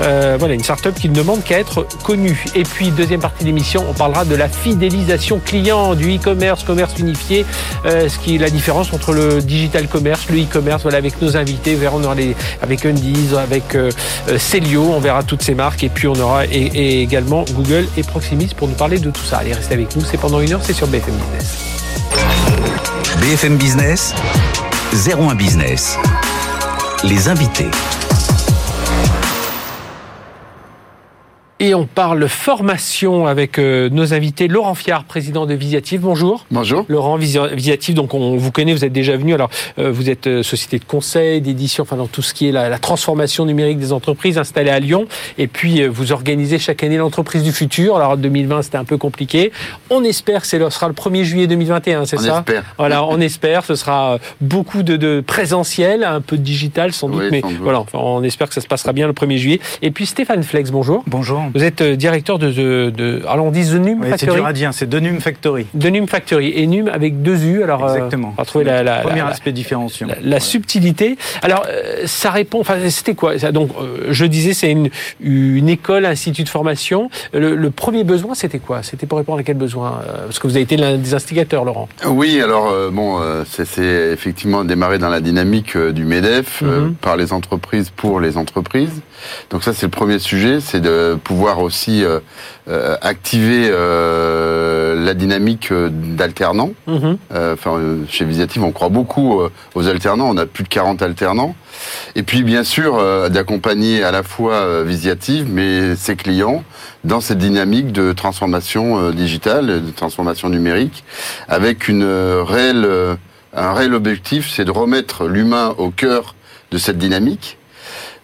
voilà, une start-up qui ne demande qu'à être connue. Et puis, deuxième partie de l'émission, on parlera de la fidélisation client du e-commerce, commerce unifié, ce qui est la différence entre le digital commerce, le e-commerce. Voilà, avec nos invités, on aura avec Undies, avec Celio, on verra toutes ces marques. Et puis, on aura également Google et Proximis pour nous parler de tout ça. Allez, restez avec nous, c'est pendant une heure, c'est sur BFM Business. BFM Business, 01 Business. Les invités. Et on parle formation avec euh, nos invités. Laurent Fiard, président de Visiative. Bonjour. Bonjour. Laurent Visiative, donc on vous connaît, vous êtes déjà venu. Alors, euh, vous êtes euh, société de conseil, d'édition, enfin dans tout ce qui est la, transformation numérique des entreprises installées à Lyon. Et puis, vous organisez chaque année l'entreprise du futur. Alors, 2020, c'était un peu compliqué. On espère que ce sera le 1er juillet 2021, c'est ça On espère. Voilà, on espère. Ce sera beaucoup de, présentiel, un peu de digital sans doute. mais voilà, on espère que ça se passera bien le 1er juillet. Et puis, Stéphane Flex, bonjour. Bonjour. Vous êtes euh, directeur de, de, alors on dit The Num oui, Factory. C'est c'est The Num Factory. The Num Factory et Num avec deux U. Alors euh, exactement. on va trouver la, la, premier aspect différenciant. La, subtilité. Alors euh, ça répond. Enfin c'était quoi? Donc je disais c'est une, une école, institut de formation. Le, premier besoin c'était quoi? C'était pour répondre à quel besoin Parce que vous avez été l'un des instigateurs, Laurent. Oui, alors bon, c'est effectivement démarré dans la dynamique du Medef mhm. par les entreprises pour les entreprises. Donc ça c'est le premier sujet, c'est de pouvoir aussi euh, euh, activer euh, la dynamique d'alternants. Mhm. Enfin, chez Visiative, on croit beaucoup aux alternants. On a plus de 40 alternants. Et puis, bien sûr, d'accompagner à la fois Visiative, mais ses clients dans cette dynamique de transformation digitale, de transformation numérique, avec une réelle, un réel objectif, c'est de remettre l'humain au cœur de cette dynamique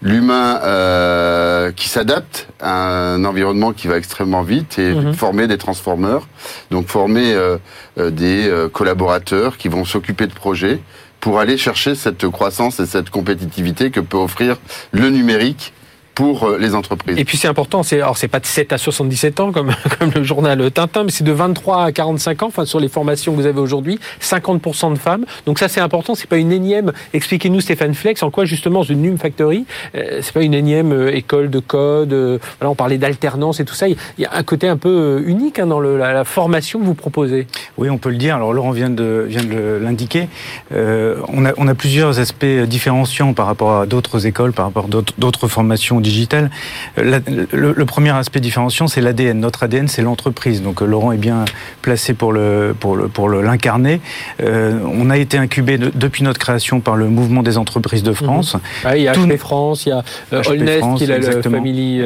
l'humain euh, qui s'adapte à un environnement qui va extrêmement vite et mhm. former des transformeurs, donc former euh, euh, des collaborateurs qui vont s'occuper de projets pour aller chercher cette croissance et cette compétitivité que peut offrir le numérique pour euh, les entreprises. Et puis c'est important, c'est alors c'est pas de 7 à 77 ans comme comme le journal Tintin, mais c'est de 23 à 45 ans. Enfin sur les formations que vous avez aujourd'hui, 50% de femmes. Donc ça c'est important, c'est pas une énième. Expliquez-nous Stéphane Flex en quoi justement The Num Factory, euh, c'est pas une énième euh, école de code. voilà, on parlait d'alternance et tout ça. Il y a un côté un peu unique hein, dans le, la, formation que vous proposez. Oui, on peut le dire. Alors Laurent vient de vient de l'indiquer. on a on a plusieurs aspects différenciants par rapport à d'autres écoles, par rapport à d'autres formations digital. le, premier aspect différenciant, c'est l'ADN. Notre ADN, c'est l'entreprise. Donc euh, Laurent est bien placé pour le pour le pour l'incarner. Euh, on a été incubé depuis notre création par le mouvement des entreprises de France. Mhm. Ah, il y a HP France, il y a euh, Olnest qui est le family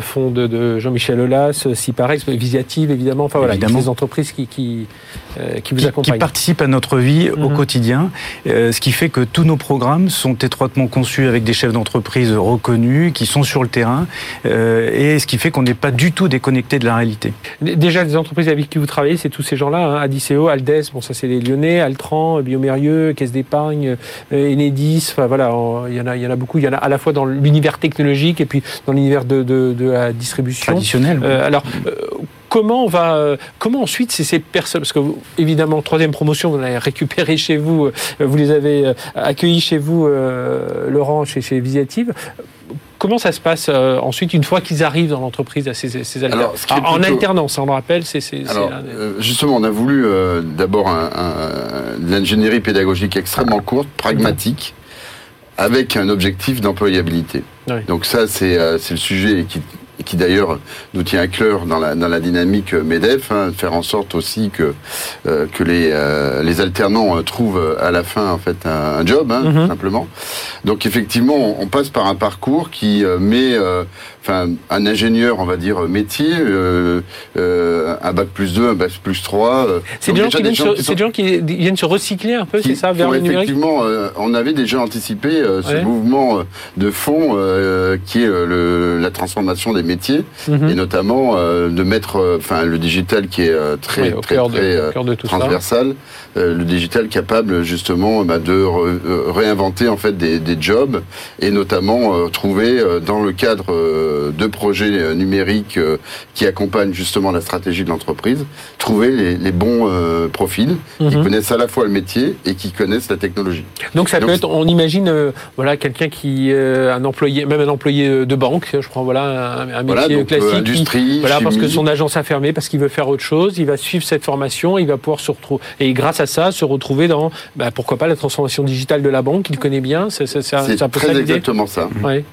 fond de, Jean-Michel Aulas, Ciparex, Visiative évidemment. Enfin voilà, évidemment. des entreprises qui qui, qui vous accompagnent, qui participent à notre vie au mhm. quotidien. ce qui fait que tous nos programmes sont étroitement conçus avec des chefs d'entreprise reconnus qui sont sur le terrain, euh, et ce qui fait qu'on n'est pas du tout déconnecté de la réalité. Déjà, les entreprises avec qui vous travaillez, c'est tous ces gens-là, hein, Adiceo, Aldes, bon ça c'est les Lyonnais, Altran, Biomérieux, Caisse d'épargne, euh, Enedis, enfin voilà, il y en a, il y en a beaucoup. Il y en a à la fois dans l'univers technologique et puis dans l'univers de, de, la distribution. Traditionnelle. Euh, alors comment on va, comment ensuite c'est ces personnes, parce que évidemment troisième promotion, vous l'avez récupéré chez vous, vous les avez accueillis chez vous, Laurent, chez, chez Visiative comment ça se passe euh, ensuite une fois qu'ils arrivent dans l'entreprise à ces, ces En alternance, on le rappelle, c'est. Euh, justement, on a voulu euh, d'abord un, l'ingénierie pédagogique extrêmement courte, pragmatique, avec un objectif d'employabilité. Donc ça, c'est le sujet qui et qui d'ailleurs nous tient à cœur dans la, dans la dynamique MEDEF, hein, faire en sorte aussi que, euh, que les, euh, les alternants trouvent à la fin en fait un, job, hein, mhm. simplement. Donc effectivement, on, passe par un parcours qui euh, met enfin un ingénieur, on va dire métier, euh, euh, un bac plus 2, un bac plus 3. Euh, c'est des, gens qui, viennent, se, gens qui viennent se recycler un peu, c'est ça, vers le numérique Effectivement, on avait déjà anticipé ce mouvement de fond qui est le, la transformation des métiers mhm. et notamment de mettre, enfin le digital qui est très très, très, transversal, le digital capable justement bah, de réinventer en fait des, des, jobs et notamment trouver dans le cadre de projets numériques qui accompagnent justement la stratégie de l'entreprise, trouver les, bons profils qui mhm. connaissent à la fois le métier et qui connaissent la technologie. Donc ça peut être, on imagine, voilà, quelqu'un qui, un employé, même un employé de banque, je prends voilà un, métier classique, industrie, voilà, parce que son agence a fermé, parce qu'il veut faire autre chose, il va suivre cette formation, il va pouvoir se retrouver et grâce à ça se retrouver dans, bah, pourquoi pas la transformation digitale de la banque qu'il connaît bien. C'est très exactement ça. Ouais.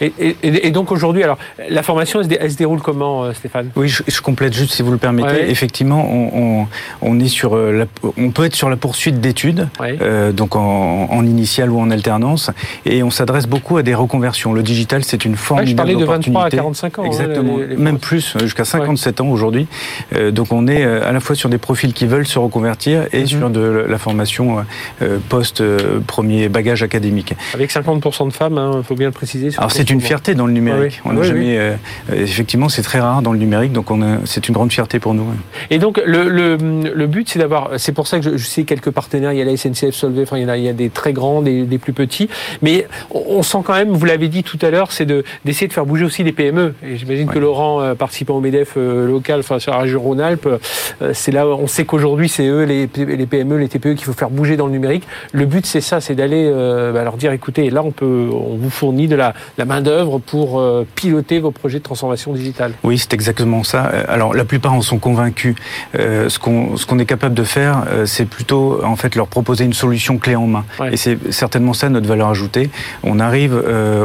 Et, donc aujourd'hui, alors la formation, elle se, déroule comment, euh, Stéphane? Oui, je, complète juste si vous le permettez. Effectivement, on, on, est sur euh, la, on peut être sur la poursuite d'études, euh, donc en, en initiale ou en alternance, et on s'adresse beaucoup à des reconversions. Le digital, c'est une forme Je parlais de 23 à 45 ans. Hein, Exactement, même plus, jusqu'à 57 ans aujourd'hui. donc on est à la fois sur des profils qui veulent se reconvertir et mhm. sur de la formation post premier bagage académique. Avec 50% de femmes, il hein, faut bien le préciser. Alors c'est une fierté dans le numérique. On jamais, euh, effectivement, c'est très rare dans le numérique, donc c'est une grande fierté pour nous. Et donc le, le, but, c'est d'avoir. C'est pour ça que je, sais quelques partenaires. Il y a la SNCF Solvay. Enfin, il y, a, il y a des très grands, des, des plus petits. Mais on, sent quand même. Vous l'avez dit tout à l'heure, c'est de d'essayer de faire bouger aussi les PME. Et j'imagine que Laurent, euh, participant au Medef euh, local, enfin sur la région Rhône-Alpes, c'est là. On sait qu'aujourd'hui, c'est eux, les, les, PME, les TPE, qu'il faut faire bouger dans le numérique. Le but, c'est ça, c'est d'aller bah, leur dire, écoutez, là, on peut, on vous fournit de la, la main d'œuvre pour euh, piloter vos projets de transformation digitale. Oui, c'est exactement ça. Euh, alors la plupart en sont convaincus. Euh, ce qu'on est capable de faire, c'est plutôt en fait leur proposer une solution clé en main. Et c'est certainement ça notre valeur ajoutée. On arrive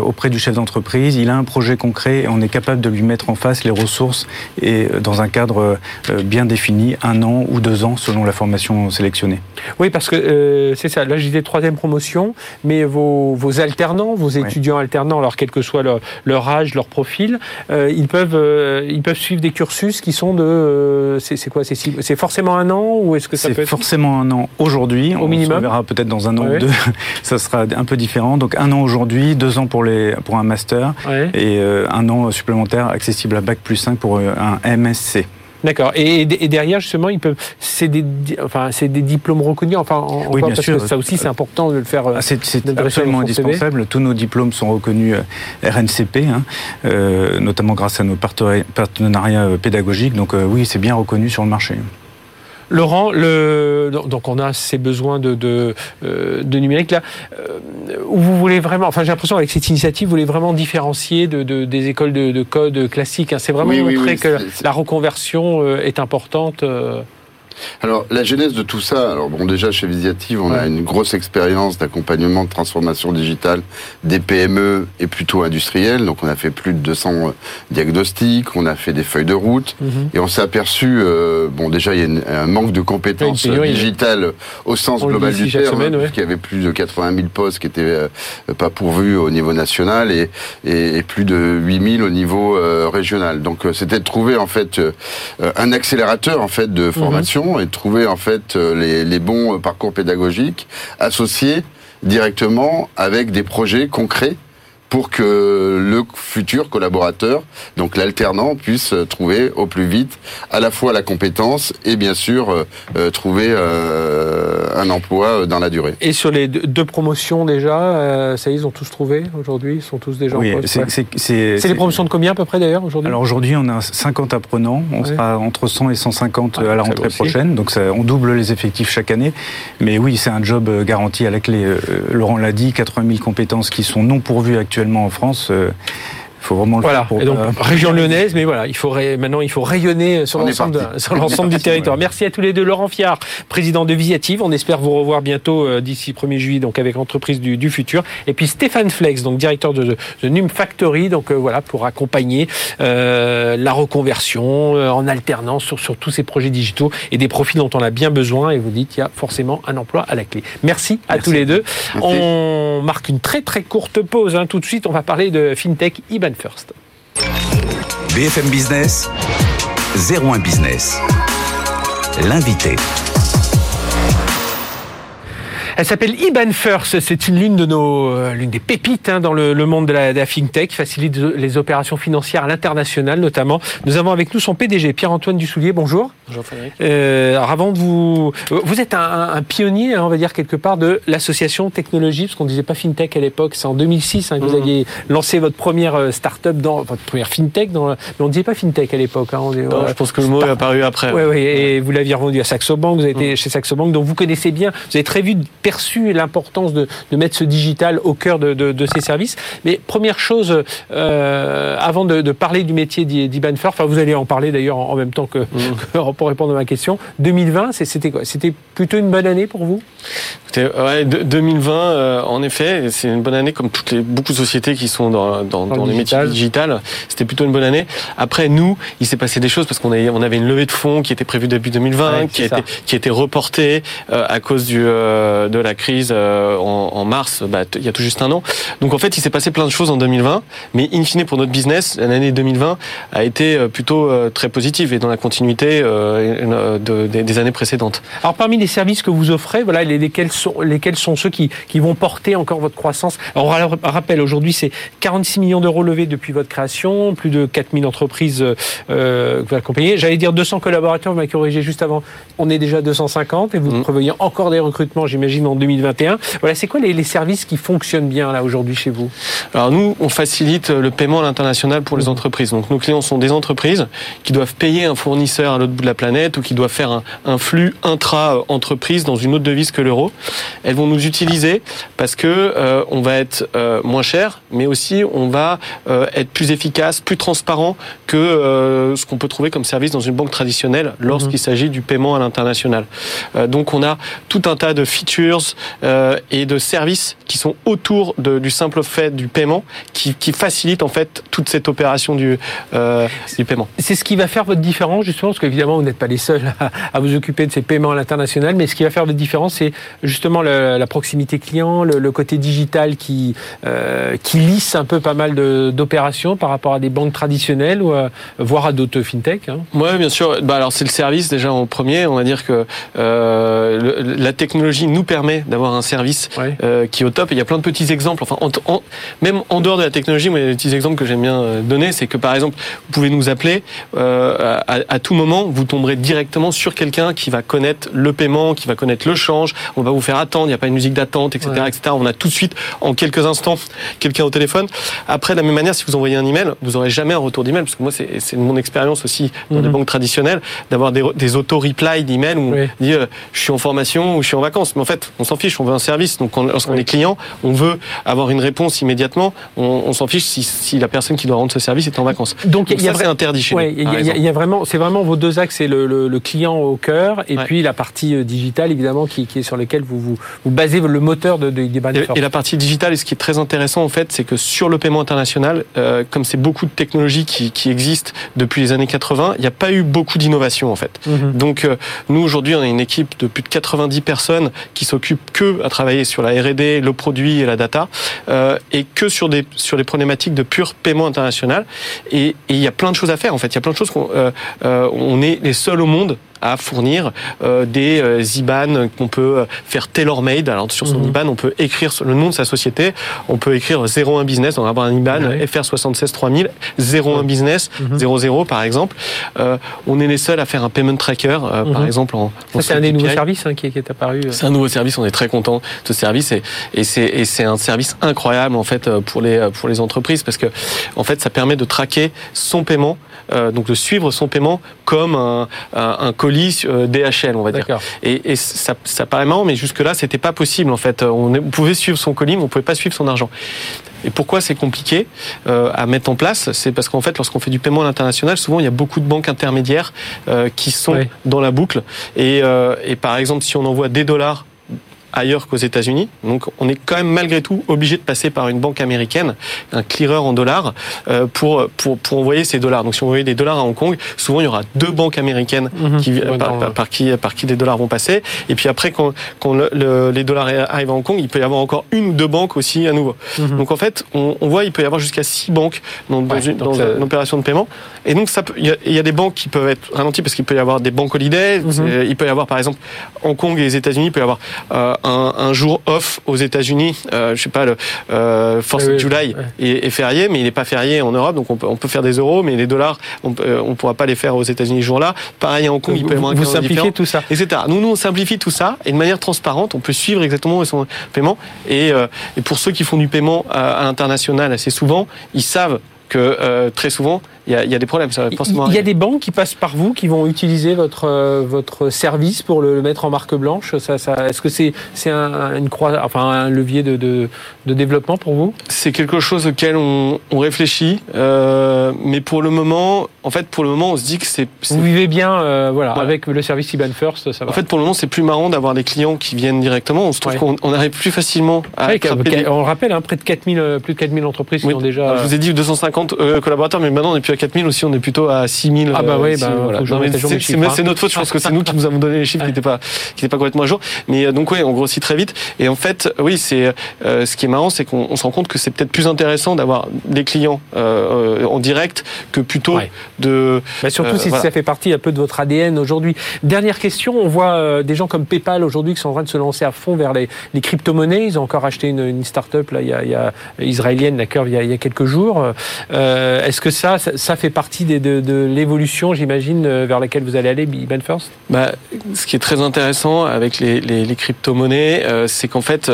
auprès du chef d'entreprise, il a un projet concret, et on est capable de lui mettre en face les ressources et dans un cadre bien défini, un an ou deux ans selon la formation sélectionnée. Oui, parce que c'est ça. Là, je disais troisième promotion, mais vos, vos alternants, vos étudiants alternants, alors quel que soit leur, leur âge, leur profil, euh, ils peuvent euh, ils peuvent suivre des cursus qui sont de euh, c'est quoi c'est forcément un an ou est-ce que ça peut être forcément un an aujourd'hui. Au minimum. on verra peut-être dans un an ou deux. Ça sera un peu différent. Donc un an aujourd'hui deux ans pour les pour un master et un an supplémentaire accessible à bac plus 5 pour un MSc D'accord. Et, derrière, justement, ils peuvent. C'est des, enfin, c'est des diplômes reconnus. Enfin, oui, bien parce sûr. Que ça aussi, c'est important de le faire. Ah, c'est, absolument indispensable. Tous nos diplômes sont reconnus euh, RNCP, hein, euh, notamment grâce à nos partenariats euh, pédagogiques. Donc, oui, c'est bien reconnu sur le marché. Laurent, le, donc on a ces besoins de, de, euh, numérique là, euh, où vous voulez vraiment, enfin j'ai l'impression avec cette initiative, vous voulez vraiment différencier de, des écoles de, code classiques. Hein. C'est vraiment montrer que la reconversion euh, est importante. Alors, la genèse de tout ça, alors bon, déjà chez Visiative, on a une grosse expérience d'accompagnement de transformation digitale des PME et plutôt industrielles. Donc, on a fait plus de 200 euh, diagnostics, on a fait des feuilles de route, mhm. et on s'est aperçu, euh, bon, déjà, il y a un manque de compétences digitales au sens global du terme, semaine, puisqu'il y avait plus de 80 000 postes qui étaient euh, pas pourvus au niveau national et, et, plus de 8 000 au niveau régional. Donc, c'était de trouver, en fait, un accélérateur, en fait, de mhm. Et trouver en fait euh, les, les bons parcours pédagogiques associés directement avec des projets concrets pour que le futur collaborateur, donc l'alternant, puisse trouver au plus vite à la fois la compétence et bien sûr euh, euh, trouver euh, un emploi dans la durée. Et sur les deux promotions déjà, ça y est, ils ont tous trouvé aujourd'hui? Ils sont tous déjà oui, en poste? C'est les promotions de combien à peu près d'ailleurs aujourd'hui? Alors aujourd'hui, on a 50 apprenants, on sera entre 100 et 150 ah, à la rentrée prochaine, donc ça, on double les effectifs chaque année. Mais oui, c'est un job garanti à la clé. Laurent l'a dit, 80 000 compétences qui sont non pourvues actuellement actuellement en France euh, faut vraiment le voilà. et donc, région lyonnaise, mais voilà, il faut maintenant il faut rayonner sur l'ensemble sur l'ensemble du territoire. Merci à tous les deux. Laurent Fiard, président de Visiative. On espère vous revoir bientôt euh, d'ici 1er juillet, donc avec l'entreprise du, du, futur. Et puis Stéphane Flex, donc directeur de, de Num Factory, donc euh, voilà pour accompagner euh, la reconversion euh, en alternance sur, sur tous ces projets digitaux et des profils dont on a bien besoin. Et vous dites, il y a forcément un emploi à la clé. Merci à tous les deux. On marque une très très courte pause. Hein. Tout de suite, on va parler de fintech Iban First. BFM Business, 01 Business. L'invité. Elle s'appelle IBAN First. C'est une l'une de nos, euh, l'une des pépites hein, dans le, monde de la, de la, fintech, facilite les opérations financières à l'international notamment. Nous avons avec nous son PDG Pierre-Antoine Dussoulier. Bonjour. Bonjour Frédéric. Euh, alors avant de vous, vous êtes un, un pionnier, hein, on va dire quelque part de l'association technologie, parce qu'on disait pas fintech à l'époque. C'est en 2006 hein, que vous mmh. aviez lancé votre première euh, start-up dans votre première fintech. Dans, mais on disait pas fintech à l'époque. Hein, je pense que le mot est apparu après. Oui, oui. Et vous l'aviez revendu à Saxo Bank. Vous avez été mmh. chez Saxo Bank, donc vous connaissez bien. Vous avez très vite perçu l'importance de, de, mettre ce digital au cœur de, de, de ces services. Mais première chose, euh, avant de, parler du métier d'Ibanfer, enfin vous allez en parler d'ailleurs en, même temps que, mmh. pour répondre à ma question. 2020, c'était quoi? C'était plutôt une bonne année pour vous? Ouais, 2020, euh, en effet, c'est une bonne année comme toutes les beaucoup de sociétés qui sont dans, dans, dans, les métiers digital. C'était plutôt une bonne année. Après, nous, il s'est passé des choses parce qu'on on avait une levée de fonds qui était prévue début 2020, qui, a été, qui a été reportée euh, à cause du, de la crise en, en, mars, bah, il y a tout juste un an. Donc en fait, il s'est passé plein de choses en 2020, mais in fine pour notre business, l'année 2020 a été plutôt très positive et dans la continuité de, des années précédentes. Alors parmi les services que vous offrez, voilà, lesquels sont, lesquels sont ceux qui, qui vont porter encore votre croissance? Alors, On rappelle, aujourd'hui, c'est 46 millions d'euros levés depuis votre création, plus de 4000 entreprises euh, que vous accompagnez. J'allais dire 200 collaborateurs, vous m'avez corrigé juste avant. On est déjà 250 et vous mmh. prévoyez encore des recrutements, j'imagine, en 2021. Voilà, c'est quoi les, les, services qui fonctionnent bien là aujourd'hui chez vous? Alors nous, on facilite le paiement à l'international pour les entreprises. Donc nos clients sont des entreprises qui doivent payer un fournisseur à l'autre bout de la planète ou qui doivent faire un, un flux intra-entreprise dans une autre devise que l'euro. Elles vont nous utiliser parce que euh, on va être euh, moins cher, mais aussi on va euh, être plus efficace, plus transparent que ce qu'on peut trouver comme service dans une banque traditionnelle lorsqu'il mhm. s'agit du paiement à l'international. donc on a tout un tas de features et de services qui sont autour de, du simple fait du paiement, qui, qui facilitent en fait toute cette opération du, du paiement. C'est ce qui va faire votre différence justement, parce qu'évidemment vous n'êtes pas les seuls à, à, vous occuper de ces paiements à l'international, mais ce qui va faire votre différence, c'est justement le, la proximité client, le, le côté digital qui, euh, qui lisse un peu pas mal d'opérations par rapport à des banques traditionnelles ou à, voire à d'autres fintech. Hein. Oui, bien sûr. Bah, alors c'est le service déjà en premier. On va dire que euh, la technologie nous permet d'avoir un service euh, qui est au top. il y a plein de petits exemples. Enfin, en, même en dehors de la technologie, moi, il y a des petits exemples que j'aime bien euh, donner, c'est que par exemple, vous pouvez nous appeler euh, à, à, tout moment, vous tomberez directement sur quelqu'un qui va connaître le paiement, qui va connaître le change. On va vous faire attendre. Il n'y a pas une musique d'attente, etc., etc. On a tout de suite, en quelques instants, quelqu'un au téléphone. Après, de la même manière, si vous envoyez un email, vous aurez jamais un retour d'email, parce que moi, c'est mon expérience aussi dans les mhm. banques traditionnelles, d'avoir des, des auto-replies d'email où on dit euh, je suis en formation ou je suis en vacances. Mais en fait, on s'en fiche, on veut un service. Donc, lorsqu'on est client, on veut avoir une réponse immédiatement. On, s'en fiche si, si, la personne qui doit rendre ce service est en vacances. Donc, Donc ça, c'est interdit chez nous. Il y, a vraiment, c'est vraiment vos deux axes, c'est le, le, client au cœur et puis la partie euh, digitale, évidemment, qui, qui est sur laquelle vous, vous, vous basez le moteur de, de, des et, et, la partie digitale, et ce qui est très intéressant en fait, c'est que sur le paiement international, euh, comme c'est beaucoup de technologies qui, qui, existent depuis les années 80, il n'y a pas eu beaucoup d'innovation en fait. Mhm. Donc euh, nous aujourd'hui, on a une équipe de plus de 90 personnes qui s'occupent que à travailler sur la R&D, le produit et la data, euh, et que sur des sur les problématiques de pur paiement international. Et, il y a plein de choses à faire en fait. Il y a plein de choses qu'on euh, euh, on est les seuls au monde à fournir euh, des euh, IBAN qu'on peut euh, faire tailor-made. Alors sur son mhm. IBAN, on peut écrire le nom de sa société, on peut écrire 01 business, on va avoir un IBAN FR 76 3000, 01 business, 00 mhm. par exemple. on est les seuls à faire un payment tracker, par mhm. exemple. En, Ça c'est un des nouveaux services hein, qui, est, apparu. C'est un nouveau service, on est très content de ce service et, et c'est un service incroyable en fait pour les pour les entreprises parce que en fait ça permet de traquer son paiement, donc de suivre son paiement comme un, un, un colis euh, DHL, on va dire. Et, et ça, ça, paraît marrant, mais jusque-là, c'était pas possible en fait. On, pouvait suivre son colis, mais on pouvait pas suivre son argent. Et pourquoi c'est compliqué euh, à mettre en place? C'est parce qu'en fait, lorsqu'on fait du paiement à l'international, souvent il y a beaucoup de banques intermédiaires euh, qui sont dans la boucle. Et, euh, et par exemple, si on envoie des dollars ailleurs qu'aux États-Unis. Donc on est quand même malgré tout obligé de passer par une banque américaine, un clearer en dollars, euh, pour, pour, pour envoyer ces dollars. Donc si on envoie des dollars à Hong Kong, souvent il y aura deux banques américaines mhm. qui, par, par, qui, par qui des dollars vont passer. Et puis après, quand, quand le, les dollars arrivent à Hong Kong, il peut y avoir encore une ou deux banques aussi à nouveau. Mhm. Donc en fait, on, on, voit il peut y avoir jusqu'à six banques dans, dans, une, dans une, opération de paiement. Et donc ça il y, y, a des banques qui peuvent être ralenties parce qu'il peut y avoir des banques holiday. Mhm. Il peut y avoir par exemple Hong Kong et les États-Unis, il peut y avoir euh, un, un jour off aux États-Unis, euh, je sais pas, le euh, Force Oui, July est, est férié, mais il n'est pas férié en Europe, donc on peut, on peut faire des euros, mais les dollars, on ne on pourra pas les faire aux États-Unis ce jour-là. Pareil à Hong Kong, il Vous, peut un vous calendrier simplifiez tout ça. etc. Nous, nous, on simplifie tout ça et de manière transparente, on peut suivre exactement où est son paiement. Et, euh, et pour ceux qui font du paiement à, à l'international assez souvent, ils savent que euh, très souvent, il y a, il y a des problèmes. Ça va forcément Il y a arriver. des banques qui passent par vous, qui vont utiliser votre euh, votre service pour le mettre en marque blanche. Ça, ça, Est-ce que c'est c'est un, une croix, enfin un levier de, de, de développement pour vous? C'est quelque chose auquel on, on réfléchit, euh, mais pour le moment, en fait, pour le moment, on se dit que c'est. Vous vivez bien, euh, voilà, Voilà. avec le service IBAN First, ça va. En fait, pour le moment, c'est plus marrant d'avoir des clients qui viennent directement. On se trouve Ouais. qu'on on arrive plus facilement à des- on le rappelle, hein, près de 4000, euh, plus de 4000 entreprises qui ont déjà. Alors, je vous ai dit 250 euh, collaborateurs, mais maintenant on n'est plus à 4000 aussi, on est plutôt à 6000. Ah bah euh, oui, bah, voilà. c'est hein. c'est notre faute, je pense que c'est nous qui nous avons donné les chiffres qui n'étaient pas, qui n'étaient pas complètement à jour. Mais euh, donc oui, on grossit très vite. Et en fait, oui, c'est euh, ce qui est marrant, c'est qu'on on se rend compte que c'est peut-être plus intéressant d'avoir des clients euh, euh, en direct que plutôt Ouais. De. Bah, surtout Euh, si voilà. ça fait partie un peu de votre ADN aujourd'hui. Dernière question, on voit euh, des gens comme PayPal aujourd'hui qui sont en train de se lancer à fond vers les, les crypto-monnaies. Ils ont encore acheté une, une start-up là, il y a, il y a, israélienne, la Curve, il y a, il y a quelques jours. Euh, Est-ce que ça, ça, ça fait partie des- de, de l'évolution, j'imagine, vers laquelle vous allez aller, Iban First? Bah, ce qui est très intéressant avec les, les, les crypto-monnaies, euh, c'est qu'en fait,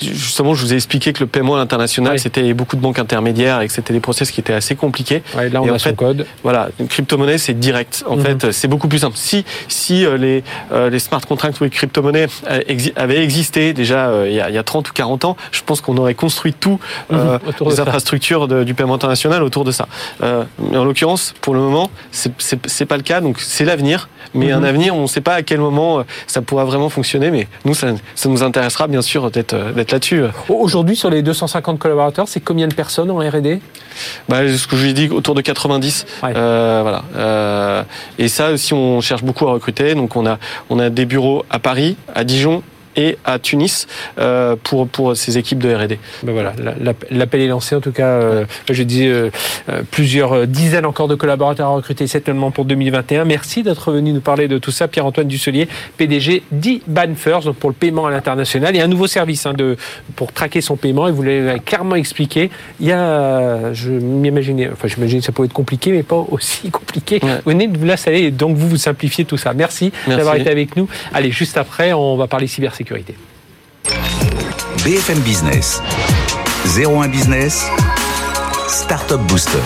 justement, je vous ai expliqué que le paiement à l'international, Oui. c'était beaucoup de banques intermédiaires et que c'était des process qui étaient assez compliqués. ouais, Là, on Et a en son fait, code. Voilà, une crypto-monnaie, c'est direct. En Mhm. fait, c'est beaucoup plus simple. Si, si euh, les, euh, les smart contracts ou les crypto-monnaies euh, avaient existé déjà il, y a, il y a 30 ou 40 ans, je pense qu'on aurait construit tout, autour de les infrastructures de- du paiement international autour de ça. Mais en l'occurrence, pour le moment, c'est- pas le cas. Donc, c'est l'avenir. Mais Mhm. un avenir, on ne sait pas à quel moment ça pourra vraiment fonctionner. Mais nous, ça, ça nous intéressera bien sûr d'être d'être là-dessus. Aujourd'hui, sur les 250 collaborateurs, c'est combien de personnes en R&D Bah, ce que je lui ai dit, autour de 90. Ouais. Euh, voilà. Euh, et ça aussi, on cherche beaucoup à recruter. Donc, on a des bureaux à Paris, à Dijon et à Tunis euh, pour, pour ces équipes de R&D. Ben voilà, la- la- l'appel est lancé. En tout cas, euh, je disais euh, euh, plusieurs euh, dizaines encore de collaborateurs à recruter certainement pour 2021. Merci d'être venu nous parler de tout ça, Pierre-Antoine Dusselier, PDG d'Iban First, donc pour le paiement à l'international et un nouveau service hein, de pour traquer son paiement. Et vous l'avez clairement expliqué. Il y a, je m'imaginais, enfin j'imagine que ça pouvait être compliqué, mais pas aussi compliqué. Ouais. Vous venez de vous la saler et donc vous vous simplifiez tout ça. Merci, Merci. d'avoir été avec nous. Allez, juste après, on va parler cybersécurité. BFM Business. 01 Business. Startup Booster.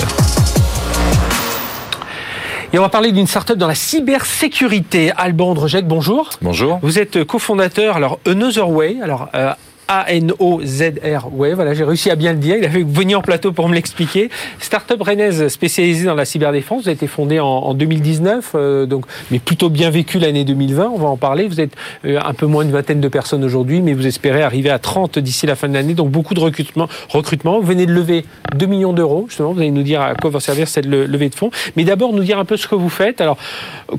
Et on va parler d'une start-up dans la cybersécurité. Alban Andrejek, bonjour. Bonjour. Vous êtes cofondateur, alors Another Way, alors euh, A-N-O-Z-R Way, voilà, j'ai réussi à bien le dire, il avait venu en plateau pour me l'expliquer. Start-up rennaise spécialisée dans la cyberdéfense, vous avez été fondée en, en 2019, euh, donc, mais plutôt bien vécu l'année 2020, on va en parler. Vous êtes euh, un peu moins d'une vingtaine de personnes aujourd'hui, mais vous espérez arriver à 30 d'ici la fin de l'année, donc beaucoup de recrutement. recrutement. Vous venez de lever 2 millions d'euros, justement, vous allez nous dire à quoi va servir cette le- levée de fonds. Mais d'abord, nous dire un peu ce que vous faites. Alors,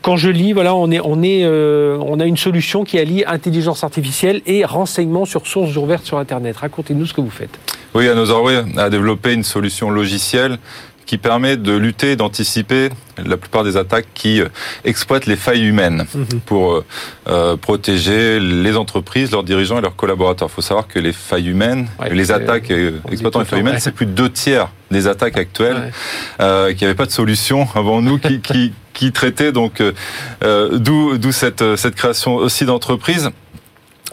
quand je lis, voilà, on est, on est, euh, on a une solution qui allie intelligence artificielle et renseignements sur sources ouvertes sur Internet. Racontez-nous ce que vous faites. Oui, Anotherway a développé une solution logicielle qui permet de lutter et d'anticiper la plupart des attaques qui euh, exploitent les failles humaines pour euh, euh, protéger les entreprises, leurs dirigeants et leurs collaborateurs. Il faut savoir que les failles humaines, Ouais, les attaques exploitant les le failles humaines, ouais. c'est plus de deux tiers des attaques actuelles Ouais. euh, qui n'avaient pas de solution avant nous, qui, qui, qui traitaient donc euh, d'où d'où cette cette création aussi d'entreprises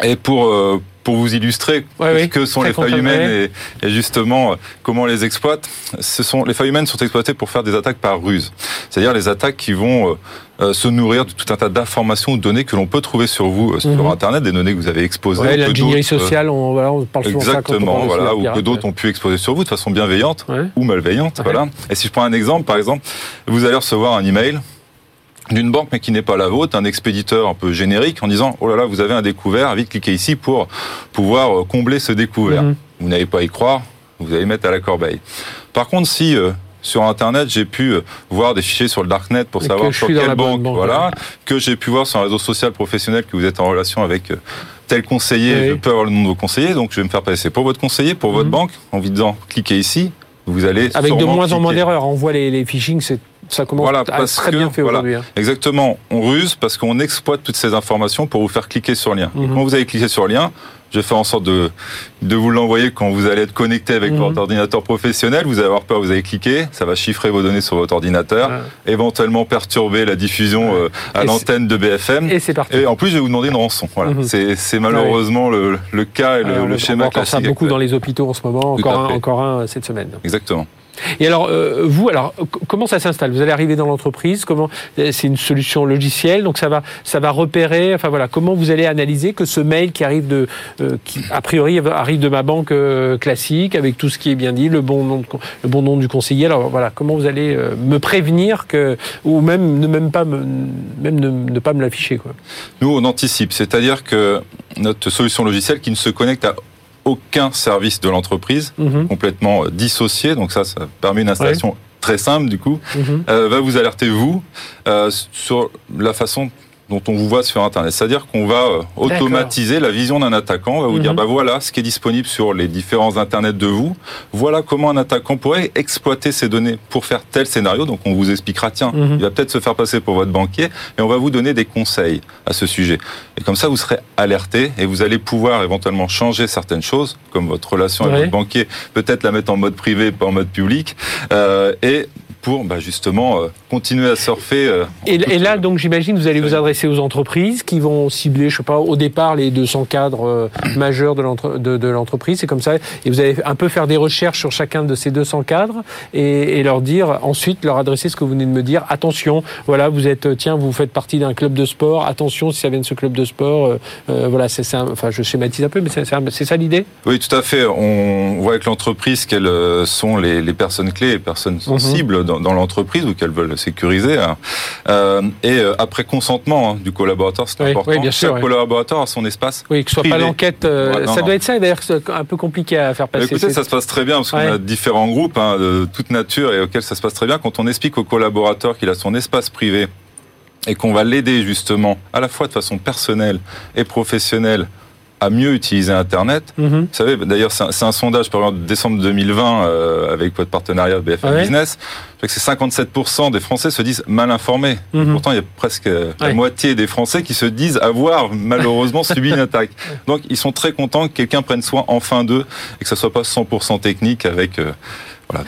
et pour pour vous illustrer Ouais, oui. que sont les failles humaines et, et justement euh, comment on les exploite. Ce sont les failles humaines sont exploitées pour faire des attaques par ruse, c'est-à-dire les attaques qui vont euh, euh, se nourrir de tout un tas d'informations ou de données que l'on peut trouver sur vous euh, sur Mhm. Internet, des données que vous avez exposées. Ouais, l'ingénierie euh, sociale, on, voilà, on parle souvent de ça quand on Exactement, parle de voilà, ou que d'autres ont pu exposer sur vous de façon bienveillante ou malveillante, voilà. Et si je prends un exemple, par exemple, vous allez recevoir un email d'une banque mais qui n'est pas la vôtre, un expéditeur un peu générique en disant oh là là vous avez un découvert, vite cliquez ici pour pouvoir euh, combler ce découvert. Mhm. Vous n'allez pas y croire, vous allez mettre à la corbeille. Par contre si euh, sur Internet, j'ai pu euh, voir des fichiers sur le darknet pour Et savoir que sur quelle banque, banque, voilà, que j'ai pu voir sur un réseau social professionnel que vous êtes en relation avec euh, tel conseiller, Oui. je peux avoir le nom de vos conseillers, donc je vais me faire passer pour votre conseiller, pour votre Mhm. banque, en vous disant cliquez ici, vous allez Avec de moins en moins d'erreurs. On voit les, les phishing, c'est ça commence Voilà, à être très que, bien fait voilà. aujourd'hui. hein. Exactement. On ruse parce qu'on exploite toutes ces informations pour vous faire cliquer sur le lien. Mhm. quand vous avez cliqué sur le lien, je vais faire en sorte de, de vous l'envoyer quand vous allez être connecté avec Mhm. votre ordinateur professionnel. Vous allez avoir peur, vous allez cliquer, ça va chiffrer vos données sur votre ordinateur, Ouais. éventuellement perturber la diffusion euh, à l'antenne de BFM. Et c'est parti. Et en plus, je vais vous demander une rançon. Voilà. Mhm. C'est, malheureusement le, le cas et le, Alors, le on schéma voit encore ça beaucoup dans les hôpitaux en ce moment, encore un, encore un euh, cette semaine. Exactement. Et alors, euh, vous, alors, comment ça s'installe? Vous allez arriver dans l'entreprise, comment euh, C'est une solution logicielle, donc ça va, ça va repérer. Enfin voilà, comment vous allez analyser que ce mail qui arrive de, euh, qui a priori arrive de ma banque classique avec tout ce qui est bien dit, le bon nom, le bon nom du conseiller. Alors voilà, comment vous allez me prévenir que, ou même ne même pas, me, même ne, ne pas me l'afficher quoi? Nous, on anticipe, c'est-à-dire que notre solution logicielle qui ne se connecte à aucun service de l'entreprise, Mhm, complètement euh, dissocié, donc ça, ça permet une installation très simple du coup, mhm. euh, va vous alerter vous euh, sur la façon dont on vous voit sur Internet. C'est-à-dire qu'on va euh, automatiser la vision d'un attaquant, on va vous dire, Mhm. bah voilà ce qui est disponible sur les différents Internets de vous, voilà comment un attaquant pourrait exploiter ces données pour faire tel scénario, donc on vous expliquera, tiens, Mhm. il va peut-être se faire passer pour votre banquier, et on va vous donner des conseils à ce sujet. Et comme ça, vous serez alerté, et vous allez pouvoir éventuellement changer certaines choses, comme votre relation avec votre banquier, peut-être la mettre en mode privé, pas en mode public, euh, et pour bah, justement euh, continuer à surfer. euh, Et, là, donc, j'imagine, vous allez vous adresser aux entreprises qui vont cibler, je sais pas, au départ, les 200 cadres euh, majeurs de l'entre- de- de l'entreprise. C'est comme ça. Et vous allez un peu faire des recherches sur chacun de ces 200 cadres et, et leur dire, ensuite, leur adresser ce que vous venez de me dire. Attention, voilà, vous êtes, tiens, vous faites partie d'un club de sport. Attention, si ça vient de ce club de sport, voilà, c'est ça. Enfin, je schématise un peu, mais c'est ça l'idée? Oui, tout à fait. On voit avec l'entreprise quelles sont les, les personnes clés, les personnes Mhm. sensibles dans, dans l'entreprise ou qu'elles veulent sécuriser. hein. Euh, et euh, après consentement hein, du collaborateur, c'est Oui, important. oui, bien sûr, Chaque oui. collaborateur a son espace. Oui, que ce soit Privé. pas l'enquête. euh, Ouais, ça non. doit être ça, d'ailleurs, un peu compliqué à faire passer. Écoutez, C'est- ça se passe très bien parce qu'on Ouais. a différents groupes hein, de toute nature et auxquels ça se passe très bien. Quand on explique au collaborateur qu'il a son espace privé et qu'on va l'aider justement à la fois de façon personnelle et professionnelle à mieux utiliser Internet, Mhm. Vous savez, d'ailleurs, c'est un, sondage, par exemple, de décembre 2020, euh, avec votre partenariat BFM Ah ouais Business. que c'est 57% des Français se disent mal informés. Mhm. Pourtant, il y a presque la moitié des Français qui se disent avoir malheureusement subi une attaque. Donc, ils sont très contents que quelqu'un prenne soin enfin d'eux et que ça soit pas 100% technique avec euh, voilà.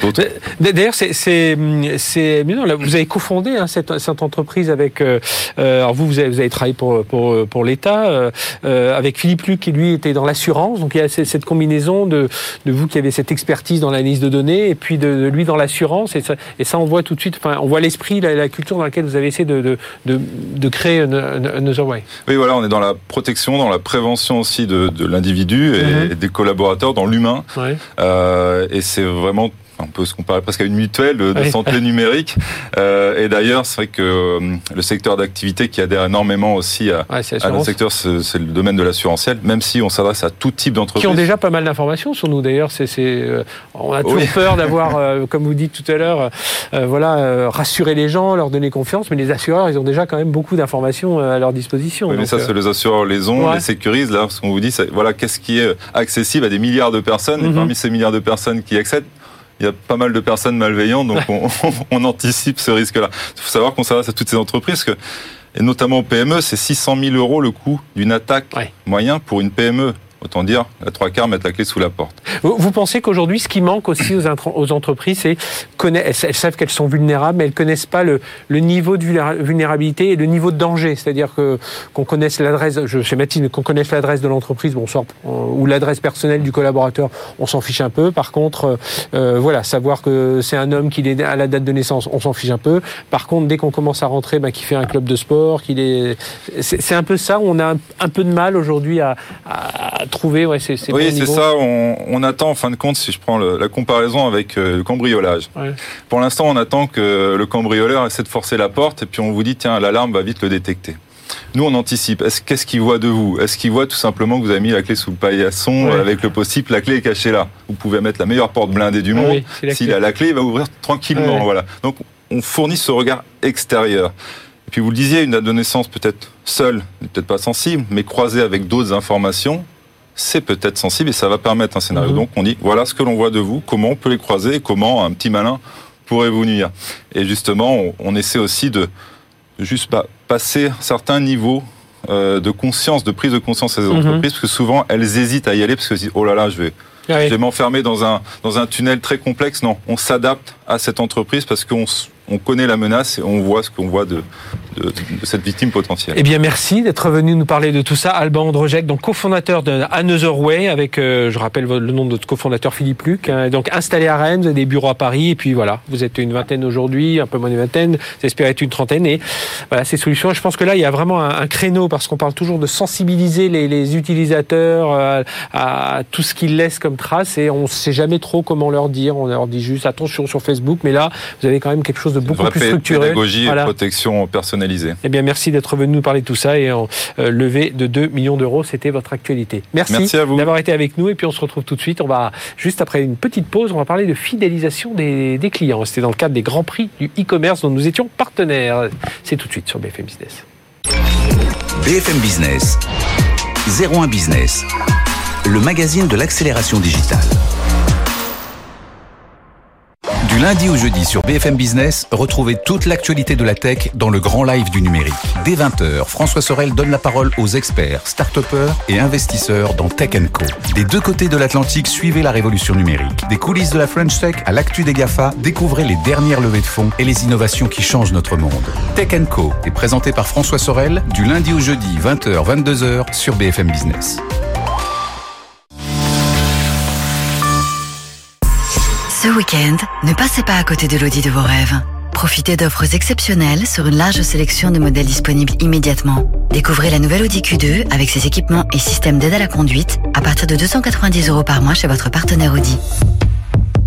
Mais- D'ailleurs, c'est, vous avez cofondé hein, cette, cette entreprise avec. Euh, euh, alors vous, vous avez, vous avez travaillé pour pour pour l'État euh, euh, avec Philippe Luc qui lui était dans l'assurance. Donc il y a cette combinaison de de vous qui avez cette expertise dans l'analyse de données et puis de, de lui dans l'assurance. Et ça, et ça, on voit tout de suite. Enfin, on voit l'esprit, la, la culture dans laquelle vous avez essayé de de de, de créer Another Way. Oui, voilà, on est dans la protection, dans la prévention aussi de, de l'individu et, Mhm. et des collaborateurs, dans l'humain. Ouais. Euh, et c'est vraiment on peut se comparer presque à une mutuelle de, Oui. santé numérique. Euh, et d'ailleurs, c'est vrai que euh, le secteur d'activité qui adhère énormément aussi à, Ouais, à notre secteur, c'est le domaine de l'assurantiel, même si on s'adresse à tout type qui d'entreprise. ont déjà pas mal d'informations sur nous d'ailleurs. C'est, euh, on a toujours Oui. peur d'avoir, euh, comme vous dites tout à l'heure, voilà, rassurer les gens, leur donner confiance. Mais les assureurs, ils ont déjà quand même beaucoup d'informations à leur disposition. Oui, mais ça, c'est les assureurs les ont, Ouais. les sécurisent. Là, ce qu'on vous dit, c'est voilà, qu'est-ce qui est accessible à des milliards de personnes. Mhm. Et parmi ces milliards de personnes qui accèdent, il y a pas mal de personnes malveillantes, donc on, on anticipe ce risque-là. Il faut savoir qu'on s'adresse à toutes ces entreprises, que, et notamment aux PME, c'est 600 000 euros le coût d'une attaque Ouais. moyen pour une PME. Autant dire, la trois quarts mettent la clé sous la porte. Vous, vous pensez qu'aujourd'hui, ce qui manque aussi aux, aux entreprises, c'est connaître, elles, savent qu'elles sont vulnérables, mais elles connaissent pas le, le niveau de vulnéra- vulnérabilité et le niveau de danger. C'est-à-dire que qu'on connaisse l'adresse, je schématise, qu'on connaisse l'adresse de l'entreprise, bon, sort, ou l'adresse personnelle du collaborateur, on s'en fiche un peu. Par contre, euh, euh, voilà, savoir que c'est un homme qu'il est à la date de naissance, on s'en fiche un peu. Par contre, dès qu'on commence à rentrer, bah, qu'il fait un club de sport, qu'il est, c'est un peu ça. On a un, un peu de mal aujourd'hui à, à trouver. Ouais, c'est oui, c'est ça. On, on attend, en fin de compte, si je prends le- la comparaison avec euh, le cambriolage. Ouais. Pour l'instant, on attend que le cambrioleur essaie de forcer la porte et puis on vous dit, tiens, l'alarme va vite le détecter. Nous, on anticipe. Est-ce- Qu'est-ce qu'il voit de vous? Est-ce qu'il voit tout simplement que vous avez mis la clé sous le paillasson Ouais. avec le possible La clé est cachée là? Vous pouvez mettre la meilleure porte blindée du Ah monde. oui, S'il a la clé, il va ouvrir tranquillement. Ouais. Voilà. Donc, on fournit ce regard extérieur. Et puis, vous le disiez, une adolescence peut-être seule, peut-être pas sensible, mais croisée avec d'autres informations, c'est peut-être sensible et ça va permettre un scénario. Mhm. Donc, on dit, voilà ce que l'on voit de vous, comment on peut les croiser et comment un petit malin pourrait vous nuire. Et justement, on, on essaie aussi de juste pas passer certains niveaux euh, de conscience, de prise de conscience des Mhm. entreprises, parce que souvent elles hésitent à y aller parce que se disent, oh là là, je vais, Ouais. je vais m'enfermer dans un dans un tunnel très complexe. Non, on s'adapte à cette entreprise parce qu'on on connaît la menace et on voit ce qu'on voit de, cette victime potentielle. Eh bien, merci d'être venu nous parler de tout ça. Alban Andrejek, donc cofondateur de Another Way, avec, euh, je rappelle le nom de notre cofondateur Philippe Luc, hein, donc installé à Rennes, vous avez des bureaux à Paris, et puis voilà, vous êtes une vingtaine aujourd'hui, un peu moins d'une vingtaine, vous espérez être une trentaine, et voilà, ces solutions. Je pense que là, il y a vraiment un, créneau, parce qu'on parle toujours de sensibiliser les, utilisateurs euh, à tout ce qu'ils laissent comme trace, et on ne sait jamais trop comment leur dire. On leur dit juste attention sur Facebook, mais là, vous avez quand même quelque chose de beaucoup vraie plus pé- structuré. pédagogie Voilà. et protection personnalisée. Eh bien, merci d'être venu nous parler de tout ça et en euh, levée de 2 millions d'euros, c'était votre actualité. Merci, Merci à vous. d'avoir été avec nous et puis on se retrouve tout de suite. On va, juste après une petite pause, on va parler de fidélisation des, des clients. C'était dans le cadre des Grands Prix du e-commerce dont nous étions partenaires. C'est tout de suite sur BFM Business. BFM Business, 01 Business, le magazine de l'accélération digitale. Du lundi au jeudi sur BFM Business, retrouvez toute l'actualité de la tech dans le grand live du numérique. Dès 20h, François Sorel donne la parole aux experts, start et investisseurs dans Tech Co. Des deux côtés de l'Atlantique, suivez la révolution numérique. Des coulisses de la French Tech à l'actu des GAFA, découvrez les dernières levées de fonds et les innovations qui changent notre monde. Tech Co est présenté par François Sorel du lundi au jeudi 20h 22h sur BFM Business. Ce week-end, ne passez pas à côté de l'audit de vos rêves. Profitez d'offres exceptionnelles sur une large sélection de modèles disponibles immédiatement. Découvrez la nouvelle Audi Q2 avec ses équipements et systèmes d'aide à la conduite à partir de 290 euros par mois chez votre partenaire Audi.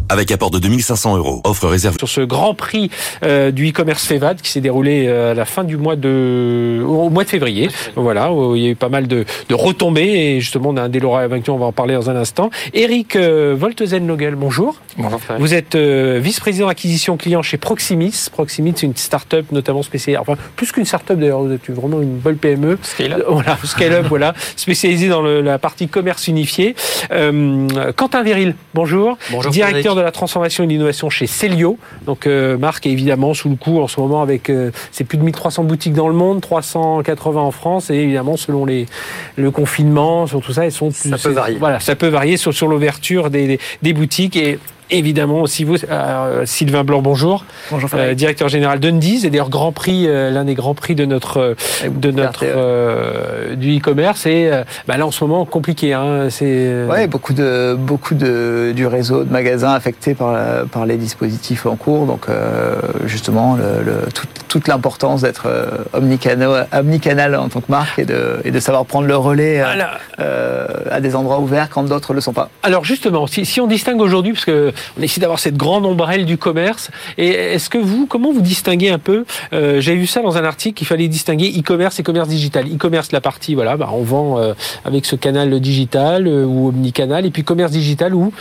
Avec apport de 2500 euros. Offre réservée. Sur ce Grand Prix euh, du e-commerce FEVAD qui s'est déroulé euh, à la fin du mois de, au mois de février. Voilà, où il y a eu pas mal de, de retombées et justement on a un des lauréats vaincu, on va en parler dans un instant. Eric euh, Voltezen-Logel, bonjour. Bonjour. Vous êtes euh, vice-président acquisition client chez Proximis. Proximis, c'est une start-up notamment spécialisée, enfin plus qu'une start-up d'ailleurs, vous êtes vraiment une bonne PME. Scale-up. Voilà, scale-up, voilà, spécialisée dans le- la partie commerce unifié. Euh, Quentin Viril, bonjour. Bonjour, Directeur De la transformation et de l'innovation chez Celio. Donc euh, marque est évidemment sous le coup en ce moment avec euh, c'est plus de 1300 boutiques dans le monde, 380 en France et évidemment selon les le confinement, sur tout ça, elles sont Ça plus- peut varier. Voilà, ça peut varier sur, sur l'ouverture des, des, des boutiques et Évidemment aussi vous, euh, Sylvain Blanc, bonjour, Bonjour Euh, directeur général d'Undies et d'ailleurs grand prix, euh, l'un des grands prix de notre de notre RTE. euh, du e-commerce et bah là en ce moment compliqué, hein, c'est Ouais, beaucoup de beaucoup de du réseau de magasins affectés par la- par les dispositifs en cours. Donc justement, le, le- toute, toute l'importance d'être omnicanal, omnicanal en tant que marque et de et de savoir prendre le relais à des endroits ouverts quand d'autres le sont pas. Alors justement, si, si on distingue aujourd'hui, parce que on essaie d'avoir cette grande ombrelle du commerce, et est-ce que vous, comment vous distinguez un peu euh, J'ai vu ça dans un article qu'il fallait distinguer e-commerce et commerce digital. E-commerce, la partie, voilà, bah, on vend euh, avec ce canal digital euh, ou omnicanal, et puis commerce digital où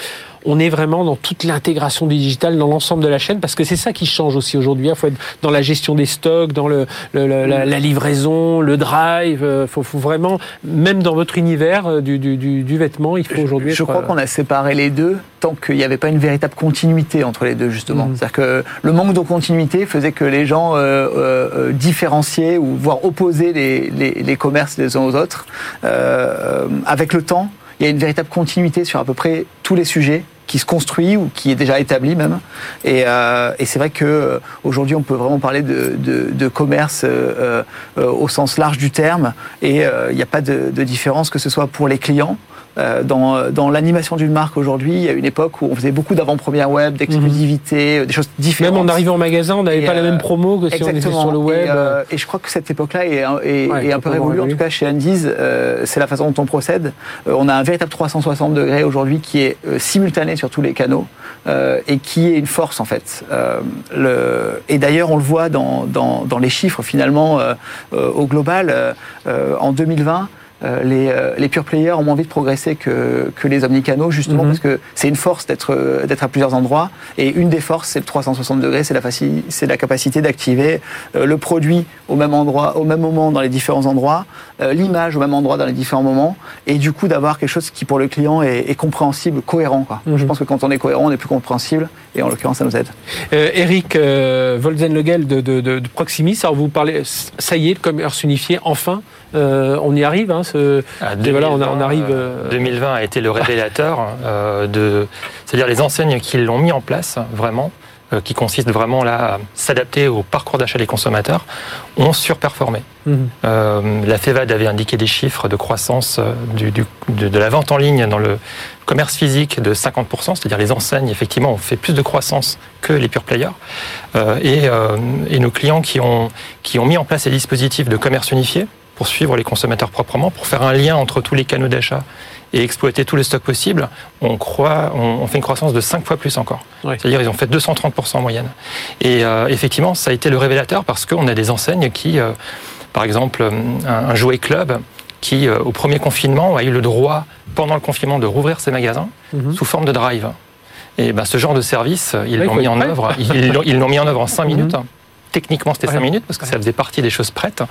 on est vraiment dans toute l'intégration du digital dans l'ensemble de la chaîne parce que c'est ça qui change aussi aujourd'hui. Il faut être dans la gestion des stocks, dans le, le- le- la, la livraison, le drive. Il faut, faut vraiment, même dans votre univers euh, du, du, du, du vêtement, il faut aujourd'hui. Je être, crois euh, qu'on a séparé les deux tant qu'il n'y avait pas une véritable continuité entre les deux, justement. Mhm. C'est-à-dire que le manque de continuité faisait que les gens euh, euh, euh, différenciaient ou voire opposaient les, les, les commerces les uns aux autres. Euh, avec le temps, il y a une véritable continuité sur à peu près tous les sujets qui se construit ou qui est déjà établi même. Et, euh, et c'est vrai que euh, aujourd'hui on peut vraiment parler de, de, commerce euh, euh, au sens large du terme et il n'y a pas de différence que ce soit pour les clients. Euh, dans dans l'animation d'une marque aujourd'hui, il y a une époque où on faisait beaucoup d'avant-première web, d'exclusivité, euh, des choses différentes. Même en arrivant en magasin, on n'avait pas la euh, même promo que si on était Exactement. sur le web. Et, euh, et je crois que cette époque-là est, un- est, Ouais, est un peu révolue. En tout cas, chez Andies, euh, c'est la façon dont on procède. Euh, on a un véritable 360 degrés aujourd'hui qui est euh, simultané sur tous les canaux euh, et qui est une force en fait. Euh, le, et d'ailleurs, on le voit dans, dans, dans les chiffres finalement euh, euh, au global. euh, euh, en 2020, euh, les, euh, les pure players ont moins vite progressé que, que les omnicanaux, justement Mhm. parce que c'est une force d'être euh, d'être à plusieurs endroits. Et une des forces, c'est le 360 degrés, c'est la, c'est la capacité d'activer euh, le produit au même endroit, au même moment dans les différents endroits, l'image au même endroit dans les différents moments, et du coup d'avoir quelque chose qui pour le client est, est compréhensible, cohérent. Quoi. Mhm. Je pense que quand on est cohérent, on est plus compréhensible, et en l'occurrence, ça nous aide. Eric Volzen-Legel de, de, de, de Proximis, alors vous parlez, ça y est, le commerce unifié, enfin, euh, on y arrive. Hein, ce, Ah, et voilà, on, a- on 2020, arrive. euh, euh, 2020 a été le révélateur euh, de, c'est-à-dire les enseignes qui l'ont mis en place vraiment, qui consiste vraiment là à s'adapter au parcours d'achat des consommateurs, ont surperformé. mhm. La FEVAD avait indiqué des chiffres de croissance du, du- de, de la vente en ligne dans le commerce physique de 50%, c'est-à-dire les enseignes effectivement ont fait plus de croissance que les pure players. Et, et nos clients qui ont, qui ont mis en place ces dispositifs de commerce unifié pour suivre les consommateurs proprement, pour faire un lien entre tous les canaux d'achat et exploiter tout le stock possible, on, croit, on, on fait une croissance de 5 fois plus encore. C'est-à-dire ils ont fait 230% en moyenne. Et euh, effectivement, ça a été le révélateur parce qu'on a des enseignes qui, euh, par exemple, euh, un, un jouet club qui, euh, au premier confinement, a eu le droit, pendant le confinement, de rouvrir ses magasins Mhm. sous forme de drive. Et ben, ce genre de service, ils l'ont mis en œuvre. Ils l'ont- ils l'ont mis en œuvre en 5 Mhm. minutes. Techniquement, c'était Ouais. 5 minutes parce que ça faisait partie des choses prêtes.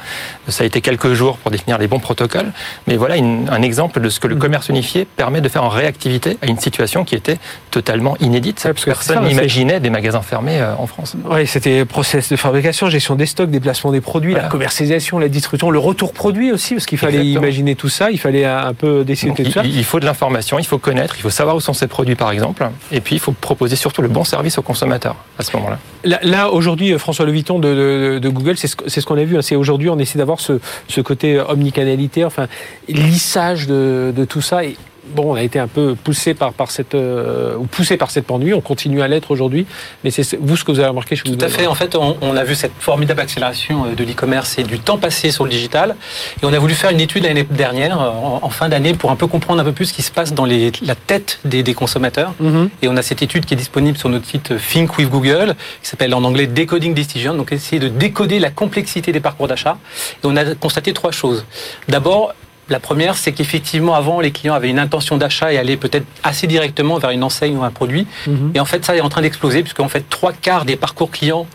Ça a été quelques jours pour définir les bons protocoles. Mais voilà une- un exemple de ce que le Mhm. commerce unifié permet de faire en réactivité à une situation qui était totalement inédite. Ouais, parce que Personne n'imaginait des magasins fermés euh, en France. Oui, c'était process de fabrication, gestion des stocks, déplacement des produits, la commercialisation, la distribution, le retour produit aussi, parce qu'il fallait Exactement. imaginer tout ça, il fallait un peu décider tout ça. il, faut de l'information, il faut connaître, il faut savoir où sont ces produits par exemple, et puis il faut proposer surtout le bon service aux consommateurs à ce moment-là. Là, là, aujourd'hui, euh, François Leviton de, Google, c'est ce, qu'on a vu. hein. Aujourd'hui, on essaie d'avoir ce, côté omnicanalité, enfin, lissage de, tout ça. Bon, on a été un peu poussé par, par cette euh, ou poussé par cette pandémie. On continue à l'être aujourd'hui. Mais c'est vous ce que vous avez remarqué chez Tout Google. à fait. En fait, on, on a vu cette formidable accélération euh, de l'e-commerce et du temps passé sur le digital. Et on a voulu faire une étude l'année dernière, euh, en, en fin d'année, pour un peu comprendre un peu plus ce qui se passe dans les, la tête des, des consommateurs. Mhm. Et on a cette étude qui est disponible sur notre site Think with Google, qui s'appelle en anglais Decoding Decision. Donc, essayer de décoder la complexité des parcours d'achat. Et on a constaté trois choses. D'abord, la première, c'est qu'effectivement, avant, les clients avaient une intention d'achat et allaient peut-être assez directement vers une enseigne ou un produit. Mhm. Et en fait, ça est en train d'exploser, puisqu'en fait, trois quarts des parcours clients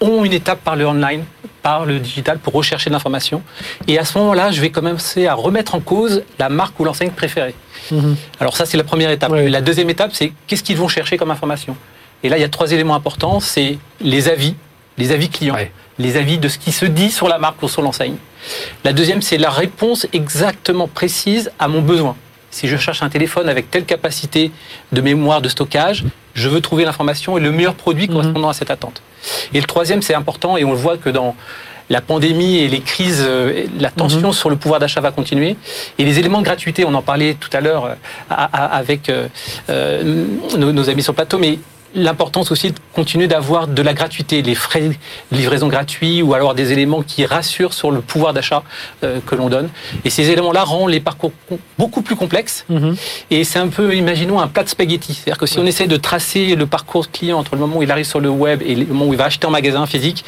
ont une étape par le online, par le digital, pour rechercher de l'information. Et à ce moment-là, je vais commencer à remettre en cause la marque ou l'enseigne préférée. Mhm. Alors ça, c'est la première étape. La deuxième étape, c'est qu'est-ce qu'ils vont chercher comme information? Et là, il y a trois éléments importants. C'est les avis, les avis clients, les avis de ce qui se dit sur la marque ou sur l'enseigne. La deuxième, c'est la réponse exactement précise à mon besoin. Si je cherche un téléphone avec telle capacité de mémoire, de stockage, je veux trouver l'information et le meilleur produit Mhm. correspondant à cette attente. Et le troisième, c'est important, et on le voit que dans la pandémie et les crises, euh, la tension Mhm. sur le pouvoir d'achat va continuer. Et les éléments de gratuité, on en parlait tout à l'heure euh, avec euh, nos, nos amis sur le plateau, mais l'importance aussi de continuer d'avoir de la gratuité, les frais de livraison gratuits ou alors des éléments qui rassurent sur le pouvoir d'achat euh, que l'on donne. Et ces éléments-là rendent les parcours beaucoup plus complexes. Mhm. Et c'est un peu, imaginons, un plat de spaghettis. C'est-à-dire que si on essaie de tracer le parcours client entre le moment où il arrive sur le web et le moment où il va acheter en magasin physique,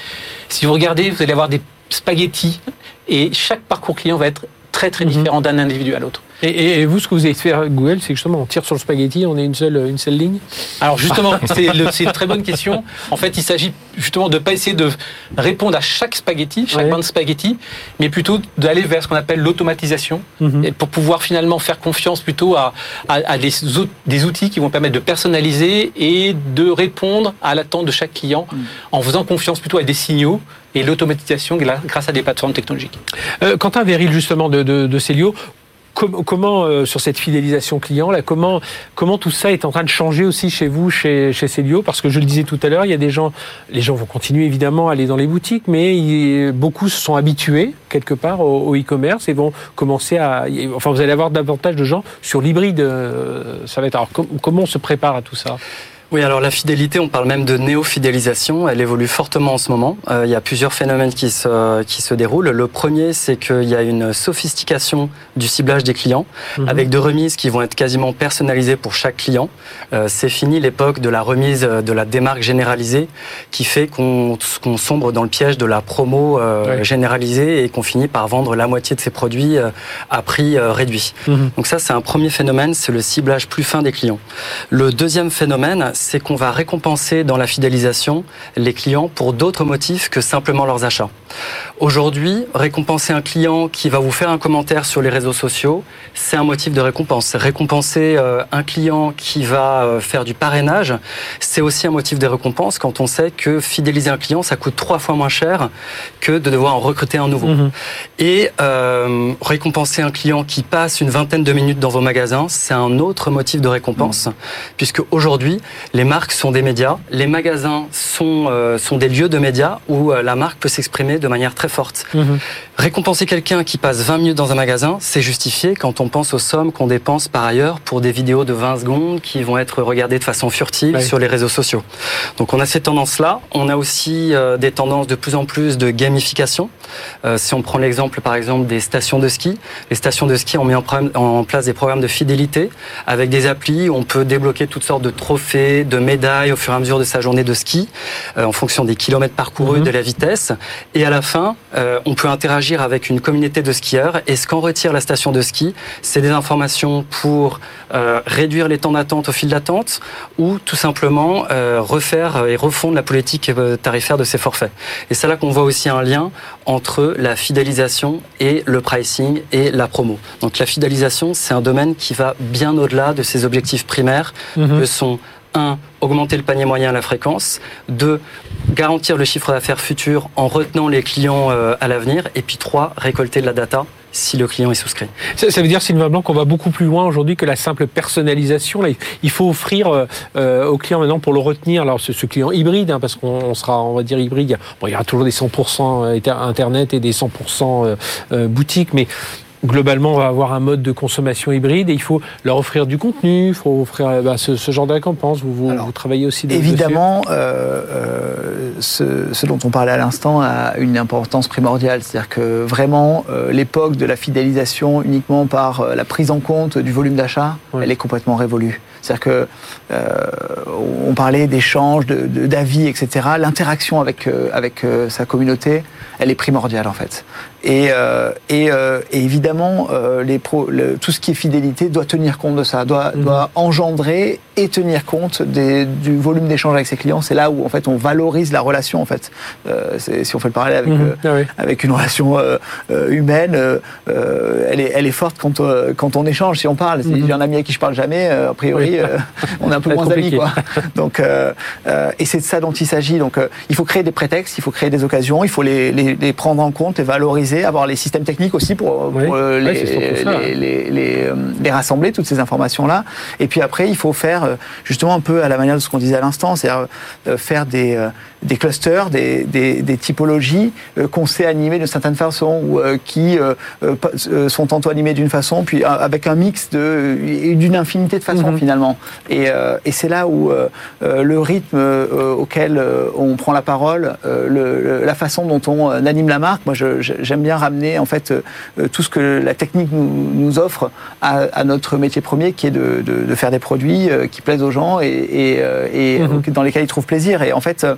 si vous regardez, vous allez avoir des spaghettis et chaque parcours client va être très très Mhm. différent d'un individu à l'autre. Et, et- et vous, ce que vous avez fait à Google, c'est justement, on tire sur le spaghetti, on est une seule, une seule ligne. Alors justement, c'est une très bonne question. En fait, il s'agit justement de pas essayer de répondre à chaque spaghetti, chaque Ouais. de spaghetti, mais plutôt d'aller vers ce qu'on appelle l'automatisation, Mhm. pour pouvoir finalement faire confiance plutôt à, à- à des, out- des outils qui vont permettre de personnaliser et de répondre à l'attente de chaque client, en faisant confiance plutôt à des signaux et l'automatisation grâce à des plateformes technologiques. Euh, Quentin Véril, justement, de, de, de Célio, com- comment, euh, sur cette fidélisation client, là, comment, comment tout ça est en train de changer aussi chez vous, chez, chez Célio? Parce que je le disais tout à l'heure, il y a des gens, les gens vont continuer évidemment à aller dans les boutiques, mais beaucoup se sont habitués, quelque part, au, e-commerce et vont commencer à. Enfin, vous allez avoir davantage de gens sur l'hybride. euh, ça va être. Alors, com- comment on se prépare à tout ça? Oui, alors la fidélité, on parle même de néo-fidélisation. Elle évolue fortement en ce moment. Euh, il y a plusieurs phénomènes qui se, qui se déroulent. Le premier, c'est qu'il y a une sophistication du ciblage des clients, Mhm. avec de remises qui vont être quasiment personnalisées pour chaque client. Euh, c'est fini l'époque de la remise euh, de la démarque généralisée, qui fait qu'on sombre dans le piège de la promo euh, généralisée et qu'on finit par vendre la moitié de ses produits à prix réduit. Mhm. Donc ça, c'est un premier phénomène, c'est le ciblage plus fin des clients. Le deuxième phénomène, c'est qu'on va récompenser dans la fidélisation les clients pour d'autres motifs que simplement leurs achats. Aujourd'hui, récompenser un client qui va vous faire un commentaire sur les réseaux sociaux, c'est un motif de récompense. Récompenser euh, un client qui va euh, faire du parrainage, c'est aussi un motif de récompense quand on sait que fidéliser un client, ça coûte trois fois moins cher que de devoir en recruter un nouveau. Mhm. Et euh, récompenser un client qui passe une vingtaine de minutes dans vos magasins, c'est un autre motif de récompense, puisque aujourd'hui, les marques sont des médias, les magasins sont, euh, sont des lieux de médias où euh, la marque peut s'exprimer de manière très forte. Mhm. Récompenser quelqu'un qui passe 20 minutes dans un magasin, c'est justifié quand on pense aux sommes qu'on dépense par ailleurs pour des vidéos de 20 secondes qui vont être regardées de façon furtive sur les réseaux sociaux. Donc on a ces tendances-là. On a aussi euh, des tendances de plus en plus de gamification. Si on prend l'exemple par exemple des stations de ski, les stations de ski ont mis en, en place des programmes de fidélité avec des applis où on peut débloquer toutes sortes de trophées, de médailles au fur et à mesure de sa journée de ski euh, en fonction des kilomètres parcourus, Mhm. de la vitesse. Et à la fin, euh, on peut interagir avec une communauté de skieurs. Et ce qu'en retire la station de ski, c'est des informations pour euh, réduire les temps d'attente au fil d'attente ou tout simplement refaire et refondre la politique tarifaire de ces forfaits. Et c'est là qu'on voit aussi un lien entre la fidélisation et le pricing et la promo. Donc la fidélisation, c'est un domaine qui va bien au-delà de ses objectifs primaires Mhm. que sont un, augmenter le panier moyen à la fréquence, deux, garantir le chiffre d'affaires futur en retenant les clients euh, à l'avenir, et puis trois, récolter de la data si le client est souscrit. Ça, veut dire, Sylvain Blanc, qu'on va beaucoup plus loin aujourd'hui que la simple personnalisation. Il faut offrir euh, euh, au client maintenant pour le retenir. Alors, ce, client hybride, hein, parce qu'on on sera, on va dire hybride. Bon, il y aura toujours des 100% inter- internet et des 100% euh, euh, boutiques, mais globalement, on va avoir un mode de consommation hybride et il faut leur offrir du contenu, il faut offrir euh, bah, ce, ce genre de récompense. Vous, vous, Alors, vous travaillez aussi de- Évidemment, euh, euh, ce, ce dont on parlait à l'instant a une importance primordiale. C'est-à-dire que vraiment, euh, l'époque de la fidélisation uniquement par euh, la prise en compte du volume d'achat, elle est complètement révolue. C'est-à-dire que on parlait d'échanges, de- de- d'avis, etc. L'interaction avec avec sa communauté, elle est primordiale en fait. Et, euh, et, euh, et évidemment, euh, les pro, le- tout ce qui est fidélité doit tenir compte de ça, doit, Mhm. doit engendrer et tenir compte des, du volume d'échange avec ses clients. C'est là où en fait on valorise la relation en fait. Euh, si on fait le parallèle avec Mhm. euh, Ah oui. avec une relation euh, humaine, elle, est, elle est forte quand, quand on échange, si on parle. Si Mhm. j'ai un ami à qui je parle jamais, euh, a priori, Oui. euh, on est un peu moins amis. Quoi. Donc, euh, euh, et c'est de ça dont il s'agit. Donc, euh, il faut créer des prétextes, il faut créer des occasions, il faut les, les, les prendre en compte, les valoriser, avoir les systèmes techniques aussi pour, euh, Ouais, les, euh, les rassembler, toutes ces informations-là. Et puis après, il faut faire euh, justement un peu à la manière de ce qu'on disait à l'instant, c'est-à-dire euh, faire des, euh, des clusters, des, des, des typologies euh, qu'on sait animer d'une certaine façon ou euh, qui euh, euh, euh, sont tantôt animées d'une façon, puis euh, avec un mix de d'une infinité de façons Mhm. finalement. Et, euh, et c'est là où le rythme euh, auquel euh, on prend la parole, euh, le- le- la façon dont on anime la marque, moi j'aime bien ramener en fait euh, tout ce que la technique nous, nous offre à, à notre métier premier, qui est de, de- de faire des produits euh, qui plaisent aux gens et, et, euh, et Mhm. dans lesquels ils trouvent plaisir. Et en fait, euh,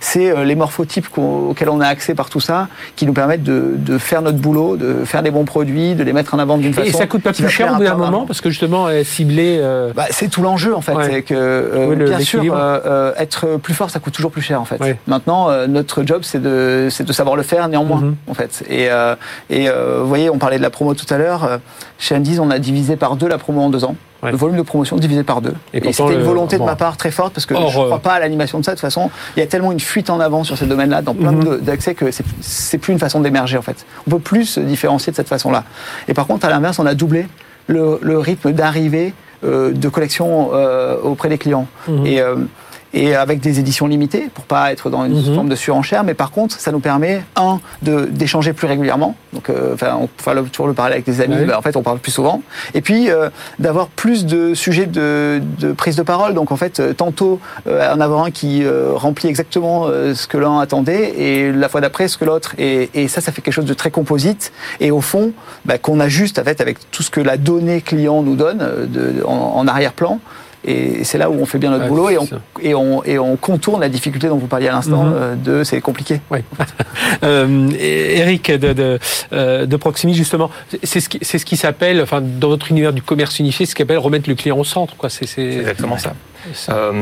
c'est euh, les morphotypes auxquels on a accès par tout ça qui nous permettent de, de faire notre boulot, de faire des bons produits, de les mettre en avant d'une façon. Et ça coûte pas plus cher au bout un d'un moment parce que justement, cibler. euh, bah, c'est tout l'enjeu en fait, Ouais. c'est que euh, Oui, le- bien sûr euh, être plus fort ça coûte toujours plus cher en fait. Ouais. Maintenant euh, notre job c'est de c'est de savoir le faire néanmoins Mhm. en fait. Et euh, et euh, vous voyez on parlait de la promo tout à l'heure. chez Andy's on a divisé par deux la promo en deux ans. Ouais. Le volume de promotion divisé par deux. Et c'était une le- volonté bon. de ma part très forte parce que Or, je ne crois euh, pas à l'animation de ça. De toute façon, il y a tellement une fuite en avant sur ces domaines-là dans plein Mhm. d'accès que c'est- plus une façon d'émerger en fait. On peut plus se différencier de cette façon-là. Et par contre, à l'inverse, on a doublé le, le rythme d'arrivée euh, de collection euh, auprès des clients. Mhm. Et, euh, et avec des éditions limitées pour pas être dans une Mhm. forme de surenchère. Mais par contre, ça nous permet un de d'échanger plus régulièrement. Donc, euh, enfin, on le- toujours le parler avec des amis. Ouais. bah, en fait, on parle plus souvent. Et puis euh, d'avoir plus de sujets de, de prise de parole. Donc, en fait, euh, tantôt euh, en avoir un qui euh, remplit exactement euh, ce que l'un attendait et la fois d'après ce que l'autre. Et, et ça, ça fait quelque chose de très composite. Et au fond, bah, qu'on ajuste en fait avec tout ce que la donnée client nous donne de, en, en arrière-plan. Et c'est là où on fait bien notre Ouais, boulot et on, et, on, et on contourne la difficulté dont vous parliez à l'instant Mhm. euh, de c'est compliqué. Ouais. Euh, Eric de, de, euh, de Proximi, justement, c'est ce qui, c'est ce qui s'appelle, enfin, dans votre univers du commerce unifié, c'est ce qu'on appelle remettre le client au centre. Quoi. C'est, exactement ça. Euh,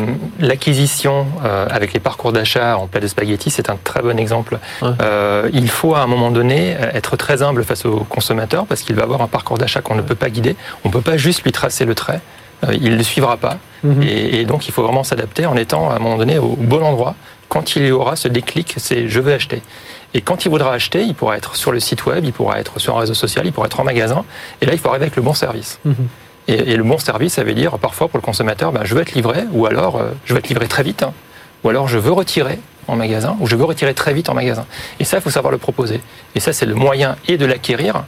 L'acquisition euh, avec les parcours d'achat en plat de spaghetti, c'est un très bon exemple. Ouais. Euh, il faut à un moment donné être très humble face au consommateur parce qu'il va avoir un parcours d'achat qu'on ne peut pas guider. On ne peut pas juste lui tracer le trait. Euh, il ne le suivra pas. Mhm. Et, et donc il faut vraiment s'adapter en étant à un moment donné au bon endroit. Quand il y aura ce déclic, c'est je veux acheter. Et quand il voudra acheter, il pourra être sur le site web, il pourra être sur un réseau social, il pourra être en magasin. Et là, il faut arriver avec le bon service. Mhm. Et, et le bon service, ça veut dire parfois pour le consommateur, ben, je veux être livré, ou alors euh, je veux être livré très vite, hein, ou alors je veux retirer en magasin, ou je veux retirer très vite en magasin. Et ça, il faut savoir le proposer. Et ça, c'est le moyen et de l'acquérir.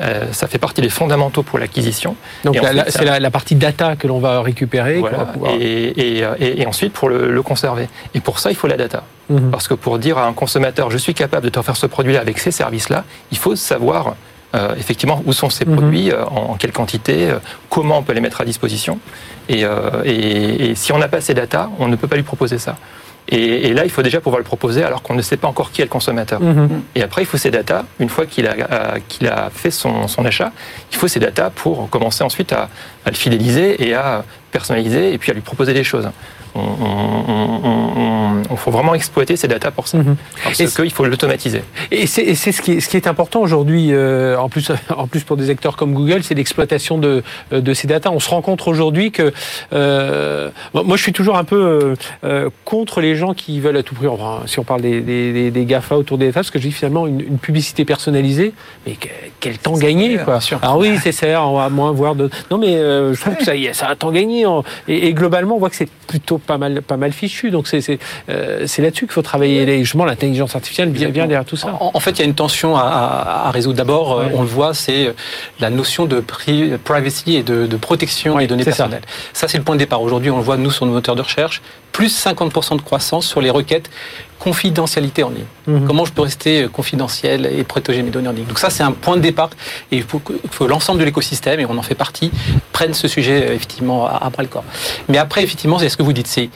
Euh, ça fait partie des fondamentaux pour l'acquisition. Donc la- c'est la, la partie data que l'on va récupérer. Voilà. va pouvoir- et, et, et- et ensuite pour le, le conserver. Et pour ça, il faut la data. Mhm. Parce que pour dire à un consommateur, je suis capable de te faire ce produit-là avec ces services-là, il faut savoir euh, effectivement où sont ces Mhm. produits, euh, en, en quelle quantité, euh, comment on peut les mettre à disposition. Et, et- et si on n'a pas ces data, on ne peut pas lui proposer ça. Et, et là, il faut déjà pouvoir le proposer alors qu'on ne sait pas encore qui est le consommateur. Mhm. Et après, il faut ces datas, une fois qu'il a, euh, qu'il a fait son, son achat, il faut ces datas pour commencer ensuite à, à le fidéliser et à personnaliser et puis à lui proposer des choses. On, il faut vraiment exploiter ces datas pour ça. Mhm. Parce Et qu'il faut l'automatiser. Et c'est et c'est ce qui, est- ce qui est important aujourd'hui, euh, en, plus, en plus pour des acteurs comme Google, c'est l'exploitation de, euh, de ces datas. On se rend compte aujourd'hui que... euh, bon, moi, je suis toujours un peu euh, euh, contre les gens qui veulent à tout prix, enfin, si on parle des, des, des- des GAFA autour des datas, parce que je dis finalement une, une publicité personnalisée, mais que- quel temps gagné quoi. Alors oui, c'est ça, on va moins voir de... Non mais euh, je trouve que ça y est, ça a un temps gagné. et globalement, on voit que c'est plutôt pas mal, pas mal fichu. Donc c'est euh, là-dessus qu'il faut travailler. Et justement, l'intelligence artificielle vient, vient derrière tout ça. En, en fait, il y a une tension à, à- à résoudre. D'abord, euh, Ouais. on le voit, c'est la notion de pri- privacy et de, de protection des données c'est ça. personnelles. Ça, c'est le point de départ. Aujourd'hui, on le voit, nous, sur nos moteurs de recherche, plus 50% de croissance sur les requêtes confidentialité en ligne. Mhm. Comment je peux rester euh, confidentiel et protéger mes données en ligne Donc ça, c'est un point de départ et il faut que, l'ensemble de l'écosystème, et on en fait partie, prenne ce sujet euh, effectivement à, à bras le corps. Mais après, effectivement, c'est ce que vous dites, c'est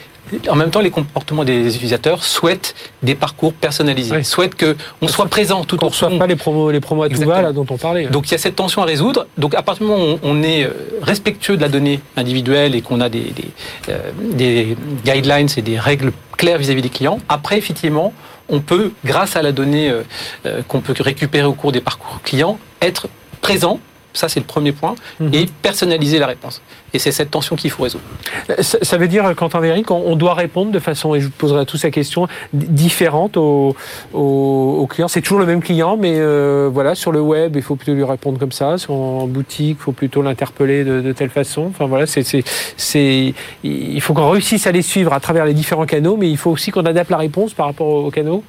en même temps, les comportements des utilisateurs souhaitent des parcours personnalisés, Oui. souhaitent que on soit présent tout Qu'on reçoive long. pas les promos, les promos à tout Exactement. va là, dont on parlait. Donc il y a cette tension à résoudre. Donc à partir du moment où on est euh, respectueux de la donnée individuelle et qu'on a des, des, euh, des guidelines et des règles claires vis-à-vis des clients, après effectivement, on peut, grâce à la donnée euh, qu'on peut récupérer au cours des parcours clients, être présent. Ça, c'est le premier point. Mhm. Et personnaliser la réponse. Et c'est cette tension qu'il faut résoudre. Ça, ça veut dire, Quentin Véric, on, on doit répondre de façon, et je vous poserai à tous la question, différente aux, aux, aux clients. C'est toujours le même client, mais euh, voilà, sur le web, il faut plutôt lui répondre comme ça. Sur, en boutique, il faut plutôt l'interpeller de, de telle façon. Enfin voilà, c'est, c'est, c'est, il faut qu'on réussisse à les suivre à travers les différents canaux, mais il faut aussi qu'on adapte la réponse par rapport aux, aux canaux.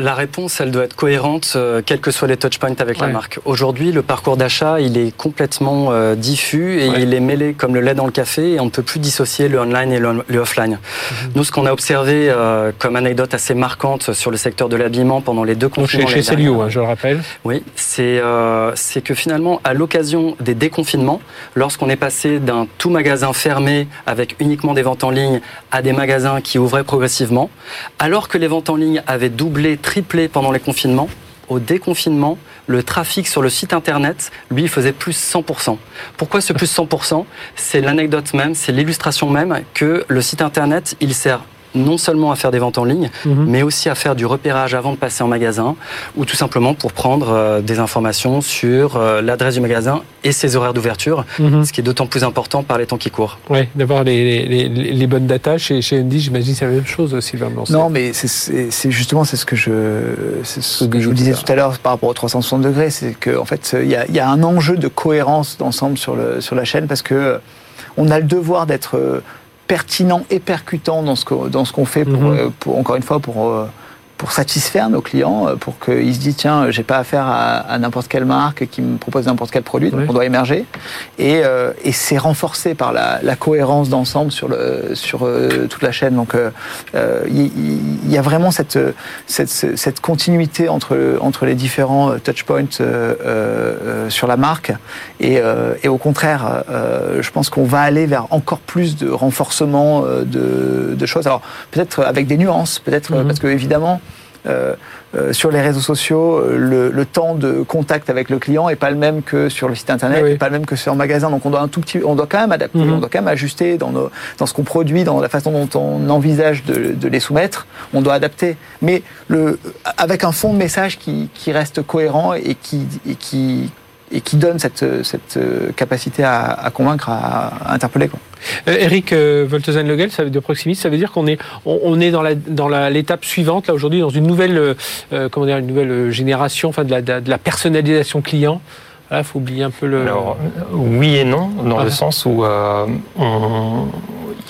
La réponse, elle doit être cohérente, euh, quels que soient les touchpoints avec Ouais. la marque. Aujourd'hui, le parcours d'achat, il est complètement euh, diffus et Ouais. il est mêlé comme le lait dans le café et on ne peut plus dissocier le online et le, le offline. Mhm. Nous, ce qu'on a observé euh, comme anecdote assez marquante sur le secteur de l'habillement pendant les deux Donc, confinements chez, chez Célio, hein, je le rappelle. oui, c'est euh, c'est que finalement, à l'occasion des déconfinements, lorsqu'on est passé d'un tout magasin fermé avec uniquement des ventes en ligne à des magasins qui ouvraient progressivement, alors que les ventes en ligne avaient doublé, triplé pendant les confinements, au déconfinement, le trafic sur le site internet, lui, il faisait plus 100%. Pourquoi ce plus 100% C'est l'anecdote même, c'est l'illustration même que le site internet, il sert non seulement à faire des ventes en ligne, Mhm. mais aussi à faire du repérage avant de passer en magasin, ou tout simplement pour prendre euh, des informations sur euh, l'adresse du magasin et ses horaires d'ouverture, Mhm. ce qui est d'autant plus important par les temps qui courent. Ouais, d'avoir les, les, les, les bonnes datas chez, chez Andy, j'imagine c'est la même chose, Sylvain Blanc. Non, mais c'est- c'est c'est justement c'est ce que je c'est ce que je vous tout disais à l'heure. tout à l'heure par rapport aux 360 degrés, c'est que en fait il y a, il y a un enjeu de cohérence d'ensemble sur le sur la chaîne parce que euh, on a le devoir d'être euh, pertinent et percutant dans ce qu'on dans ce qu'on fait pour, Mhm. euh, pour encore une fois pour euh, pour satisfaire nos clients, euh, pour qu'ils se disent tiens, j'ai pas affaire à, à n'importe quelle marque qui me propose n'importe quel produit, donc on doit émerger. Et, euh, et c'est renforcé par la, la cohérence d'ensemble sur le sur euh, toute la chaîne. Donc euh, euh, il il- il y, a vraiment cette cette, cette continuité entre entre les différents euh, touchpoints euh, euh, sur la marque. Et, euh, et au contraire, euh, je pense qu'on va aller vers encore plus de renforcement euh, de, de choses. Alors peut-être avec des nuances, peut-être euh, Mhm. parce que évidemment. Euh, euh, sur les réseaux sociaux, euh, le, le temps de contact avec le client est pas le même que sur le site internet, Oui, oui. est pas le même que sur un magasin. Donc on doit un tout petit, on doit quand même adapter, Mhm. on doit quand même ajuster dans, nos, dans ce qu'on produit, dans la façon dont on envisage de, de les soumettre. On doit adapter, mais le, avec un fond de message qui, qui reste cohérent et qui, et qui et qui donne cette, cette euh, capacité à, à convaincre, à, à interpeller. Quoi. Euh, Eric euh, Voltezen-Legel, ça veut de Proximis, ça veut dire qu'on est, on, on est dans la dans la- l'étape suivante là aujourd'hui dans une nouvelle, euh, euh, comment dire, une nouvelle génération, enfin de la, de la- personnalisation client. Là, faut oublier un peu le. Alors, oui et non, dans Ah. le sens où euh, on-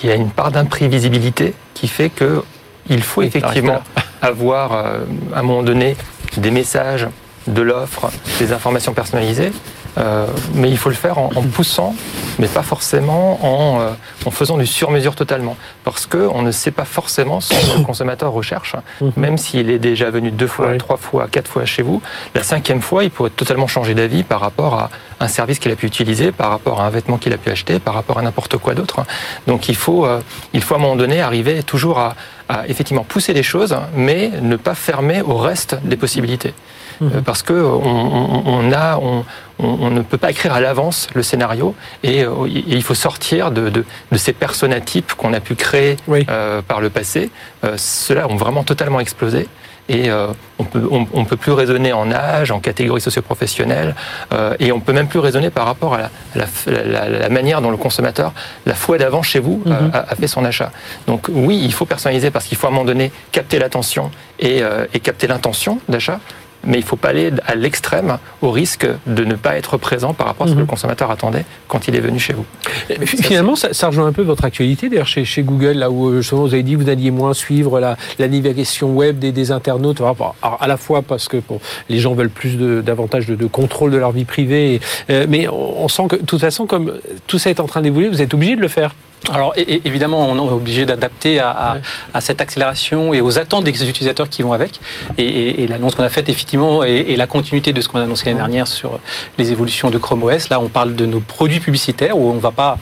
il y a une part d'imprévisibilité qui fait que il faut Oui, effectivement avoir, euh, à un moment donné, des messages, de l'offre, des informations personnalisées, euh, mais il faut le faire en, en poussant, mais pas forcément en, euh, en faisant du sur-mesure totalement, parce que on ne sait pas forcément ce que le consommateur recherche, Mhm. même s'il est déjà venu deux fois, trois fois, quatre fois chez vous. La cinquième fois, il pourrait totalement changer d'avis par rapport à un service qu'il a pu utiliser, par rapport à un vêtement qu'il a pu acheter, par rapport à n'importe quoi d'autre. Donc il faut, euh, il faut à un moment donné arriver toujours à, à effectivement pousser les choses, mais ne pas fermer au reste des possibilités. Euh, Parce que on, on- on a, on, on- ne peut pas écrire à l'avance le scénario et, euh, et il faut sortir de, de, de ces personnatypes qu'on a pu créer Oui. euh, par le passé. Euh, Ceux-là ont vraiment totalement explosé. Et euh, on peut, on, on peut plus raisonner en âge, en catégorie socio-professionnelle, euh, et on peut même plus raisonner par rapport à la, la- la- la manière dont le consommateur, la fois d'avant chez vous, Mhm. a, a fait son achat. Donc oui, il faut personnaliser parce qu'il faut à un moment donné capter l'attention et, euh, et capter l'intention d'achat. Mais il ne faut pas aller à l'extrême au risque de ne pas être présent par rapport à ce que Mhm. le consommateur attendait quand il est venu chez vous. Finalement, ça, ça rejoint un peu votre actualité, d'ailleurs, chez, chez Google, là où euh, justement vous avez dit que vous alliez moins suivre la, la navigation web des, des internautes, alors, à la fois parce que bon, les gens veulent plus de- davantage de, de contrôle de leur vie privée, et, euh, mais on, on sent que de toute façon, comme tout ça est en train d'évoluer, vous êtes obligé de le faire. Alors évidemment, on est obligé d'adapter à, à- Ouais. à cette accélération et aux attentes des utilisateurs qui vont avec. Et, et- et l'annonce qu'on a faite, effectivement, est, est la continuité de ce qu'on a annoncé l'année dernière sur les évolutions de Chrome OS. Là, on parle de nos produits publicitaires où on va pas,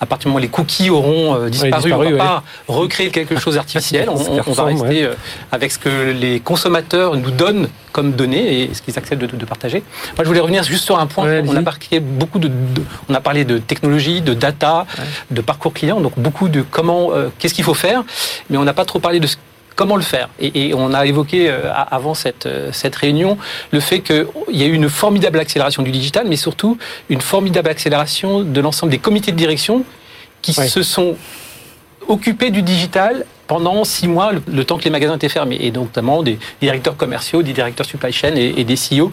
à partir du moment où les cookies auront euh, disparu, disparu, on va ouais. pas recréer quelque chose d'artificiel. on, Ça on- on va rester euh, avec ce que les consommateurs nous donnent comme données et ce qu'ils acceptent de, de partager. Moi, je voulais revenir juste sur un point. On a marqué beaucoup de, de- on a parlé de technologie, de data, de parcours client, donc beaucoup de comment, euh, qu'est-ce qu'il faut faire, mais on n'a pas trop parlé de ce- comment le faire. Et, et on a évoqué euh, avant cette, euh, cette réunion le fait qu'il y a eu une formidable accélération du digital, mais surtout une formidable accélération de l'ensemble des comités de direction qui se sont occupés du digital pendant six mois, le, le temps que les magasins étaient fermés. Et donc, notamment des directeurs commerciaux, des directeurs supply chain et, et des CEO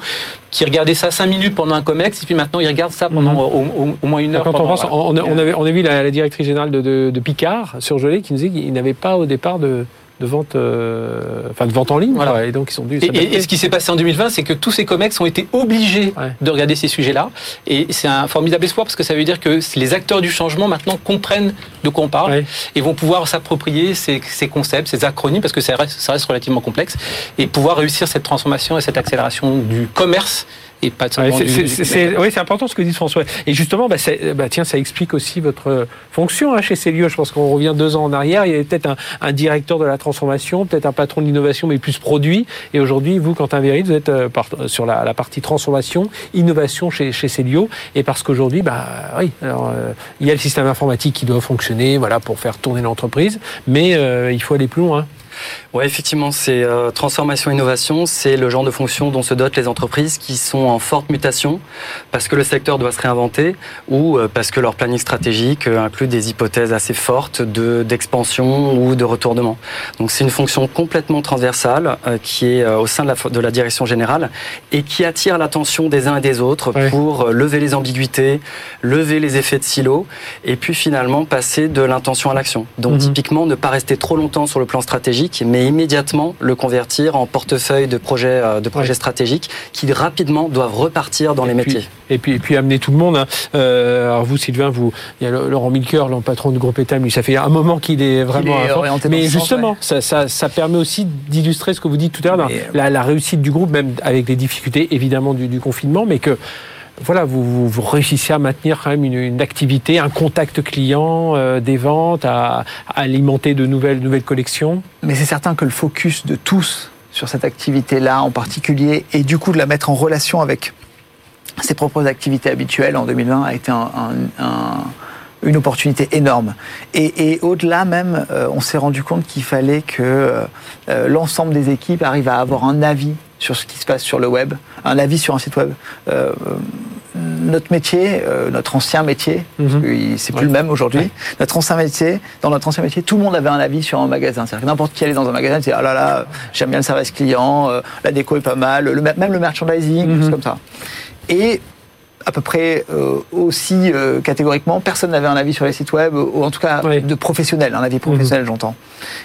qui regardaient ça cinq minutes pendant un COMEX, et puis maintenant ils regardent ça pendant Mhm. au, au- au moins une heure. Quand on pense, voilà. on, avait, on a vu la, la directrice générale de, de, de Picard, surgelée, qui nous disait qu'il n'avait pas au départ de, de vente, euh, enfin de vente en ligne, Voilà. quoi, et donc ils sont dû Et, et ce qui s'est passé en 2020, c'est que tous ces COMEX ont été obligés Ouais. de regarder ces sujets-là. Et c'est un formidable espoir parce que ça veut dire que les acteurs du changement maintenant comprennent de quoi on parle Ouais. et vont pouvoir s'approprier ces, ces concepts, ces acronymes, parce que ça reste, ça reste relativement complexe, et pouvoir réussir cette transformation et cette accélération du commerce et pas Ouais, seulement c'est- du, oui, c'est important ce que dit François. Et justement, bah, c'est- bah, tiens, ça explique aussi votre fonction hein, chez Célio. Je pense qu'on revient deux ans en arrière. Il y avait peut-être un, un directeur de la transformation, peut-être un patron de l'innovation, mais plus produit. Et aujourd'hui, vous, Quentin Véry, vous êtes euh, par- sur la, la partie transformation, innovation chez, chez Célio. Et parce qu'aujourd'hui, bah, oui, alors, euh, il y a le système informatique qui doit fonctionner voilà, pour faire tourner l'entreprise, mais euh, il faut aller plus loin. Ouais, effectivement, c'est euh, transformation innovation, c'est le genre de fonction dont se dotent les entreprises qui sont en forte mutation parce que le secteur doit se réinventer ou euh, parce que leur planning stratégique euh, inclut des hypothèses assez fortes de d'expansion ou de retournement. Donc c'est une fonction complètement transversale euh, qui est au sein de la, de la direction générale et qui attire l'attention des uns et des autres pour lever les ambiguïtés, lever les effets de silo et puis finalement passer de l'intention à l'action. Donc Mhm. typiquement ne pas rester trop longtemps sur le plan stratégique, mais immédiatement le convertir en portefeuille de projets euh, de projets Ouais. stratégiques qui rapidement doivent repartir dans les puis- métiers. Et puis, et puis amener tout le monde. hein. Euh, alors vous, Sylvain, vous, il y a Laurent Milker, le patron du groupe Etam, lui, ça fait un moment qu'il est vraiment. est orienté Mais sens, justement, ça, ça, ça permet aussi d'illustrer ce que vous dites tout à l'heure, la, la réussite du groupe, même avec les difficultés évidemment du, du confinement, mais que voilà, vous, réussissez à maintenir quand même une, activité, un contact client, euh, des ventes, à, alimenter de nouvelles, collections. Mais c'est certain que le focus de tous sur cette activité-là en particulier, et du coup de la mettre en relation avec ses propres activités habituelles en 2020 a été un- un- un- une opportunité énorme. Et, au-delà même, euh, on s'est rendu compte qu'il fallait que euh, l'ensemble des équipes arrivent à avoir un avis sur ce qui se passe sur le web, un avis sur un site web. Euh, notre métier, euh, notre ancien métier, parce Mhm. que il- c'est plus le même aujourd'hui, notre ancien métier, dans notre ancien métier, tout le monde avait un avis sur un magasin. C'est-à-dire que n'importe qui allait dans un magasin disait ah là là, j'aime bien le service client, euh, la déco est pas mal, le, même le merchandising, Mhm. des choses comme ça. Et à peu près euh, aussi euh, catégoriquement, personne n'avait un avis sur les sites web, ou en tout cas de professionnel, un avis professionnel, j'entends.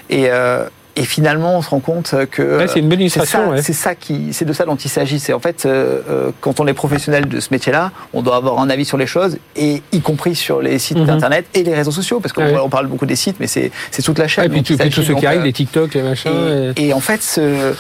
Et, euh, et finalement, on se rend compte que Ouais, c'est une bonne c'est illustration. ça, ouais. c'est ça qui, c'est de ça dont il s'agit. C'est en fait, euh, euh, quand on est professionnel de ce métier-là, on doit avoir un avis sur les choses, et y compris sur les sites Mhm. internet et les réseaux sociaux, parce qu'on on parle beaucoup des sites, mais c'est c'est toute la chaîne. Et puis, ceux Donc, qui arrivent, euh, les TikTok, les machins. et, et en fait, ce-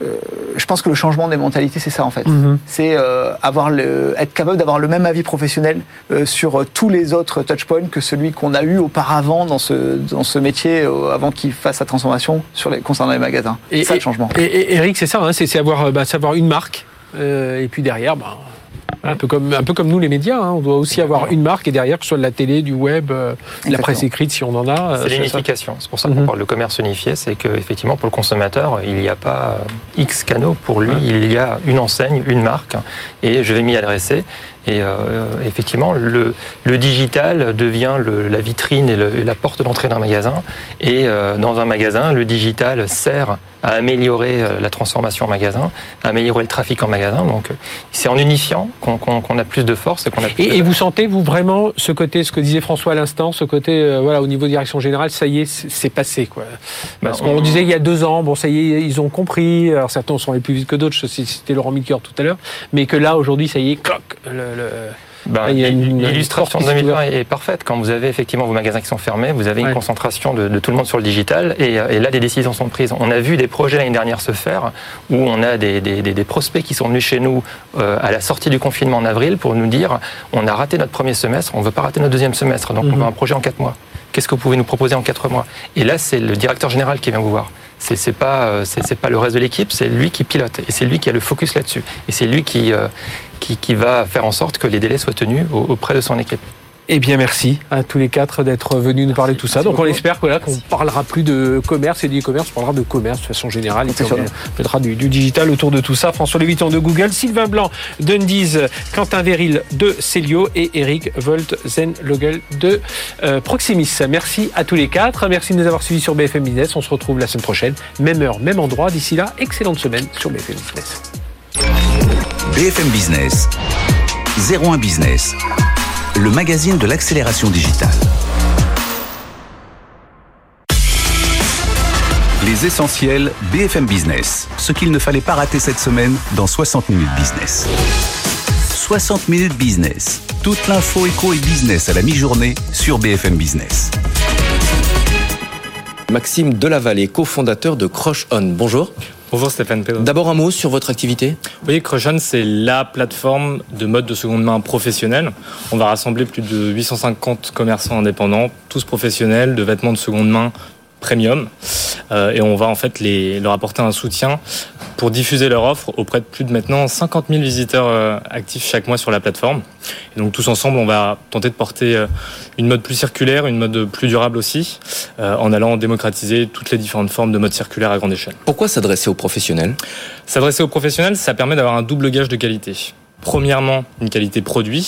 je pense que le changement des mentalités, c'est ça en fait. Mhm. C'est euh, avoir le, être capable d'avoir le même avis professionnel euh, sur euh, tous les autres touchpoints que celui qu'on a eu auparavant dans ce, dans ce métier euh, avant qu'il fasse sa transformation sur les, concernant les magasins. Et- C'est ça le changement. Et, et- Eric, c'est ça, hein, c'est c'est avoir, euh, bah, savoir une marque, euh, et puis derrière, bah, un, peu comme, un peu comme nous les médias, hein, on doit aussi avoir une marque, et derrière, que ce soit de la télé, du web, euh, de la presse écrite, si on en a. euh, C'est l'unification. C'est pour ça qu'on Mhm. parle de commerce unifié. C'est que effectivement pour le consommateur, il n'y a pas euh, X canaux. Pour lui, il y a une enseigne, une marque, et je vais m'y adresser. Et euh, effectivement, le, le digital devient le- la vitrine et, le- et la porte d'entrée d'un magasin. Et euh, dans un magasin, le digital sert à améliorer euh, la transformation en magasin, à améliorer le trafic en magasin. Donc, euh, c'est en unifiant qu'on a plus de force et qu'on a plus de Et, et vous sentez, vous, vraiment, ce côté, ce que disait François à l'instant, ce côté, euh, voilà, au niveau direction générale, ça y est, c'est passé, quoi. Parce Bah, qu'on on- disait il y a deux ans, bon, ça y est, ils ont compris. Alors certains sont allés plus vite que d'autres, c'était Laurent Milker tout à l'heure, mais que là, aujourd'hui, ça y est, cloc, le, le- Ben, Il y a une- une L'illustration de porte qui 2020 est parfaite. Quand vous avez effectivement vos magasins qui sont fermés, vous avez une Ouais. concentration de, de tout le monde sur le digital et, euh, et là, des décisions sont prises. On a vu des projets l'année dernière se faire où on a des, des- des- des prospects qui sont venus chez nous euh, à la sortie du confinement en avril pour nous dire on a raté notre premier semestre, on ne veut pas rater notre deuxième semestre, donc on Mhm. veut un projet en quatre mois. Qu'est-ce que vous pouvez nous proposer en quatre mois? Et là, c'est le directeur général qui vient vous voir. C'est pas euh, c'est pas le reste de l'équipe, c'est lui qui pilote et c'est lui qui a le focus là-dessus et c'est lui qui, euh, qui qui va faire en sorte que les délais soient tenus au- auprès de son équipe. Eh bien, merci à tous les quatre d'être venus nous parler de tout ça. Donc, on espère qu'on parlera plus de commerce et d'e-commerce, on parlera de commerce de façon générale. Et puis, on mettra du, du digital autour de tout ça. François Léviton de Google, Sylvain Blanc d'Undies, Quentin Véril de Célio et Eric Volt Zenlogel de euh, Proximis. Merci à tous les quatre. Merci de nous avoir suivis sur BFM Business. On se retrouve la semaine prochaine, même heure, même endroit. D'ici là, excellente semaine sur BFM Business. BFM Business, 01 Business, le magazine de l'accélération digitale. Les essentiels BFM Business, ce qu'il ne fallait pas rater cette semaine dans 60 minutes business. 60 minutes business, toute l'info éco et business à la mi-journée sur BFM Business. Maxime Delavallée, cofondateur de Crush On. Bonjour. Bonjour Stéphane Pedro. D'abord un mot sur votre activité. Oui, Crush On, c'est la plateforme de mode de seconde main professionnelle. On va rassembler plus de 850 commerçants indépendants, tous professionnels, de vêtements de seconde main premium. Euh, et on va en fait les, leur apporter un soutien pour diffuser leur offre auprès de plus de maintenant 50 000 visiteurs euh, actifs chaque mois sur la plateforme. Et donc tous ensemble, on va tenter de porter euh, une mode plus circulaire, une mode plus durable aussi, euh, en allant démocratiser toutes les différentes formes de mode circulaire à grande échelle. Pourquoi s'adresser aux professionnels? S'adresser aux professionnels, ça permet d'avoir un double gage de qualité. Premièrement, une qualité produit,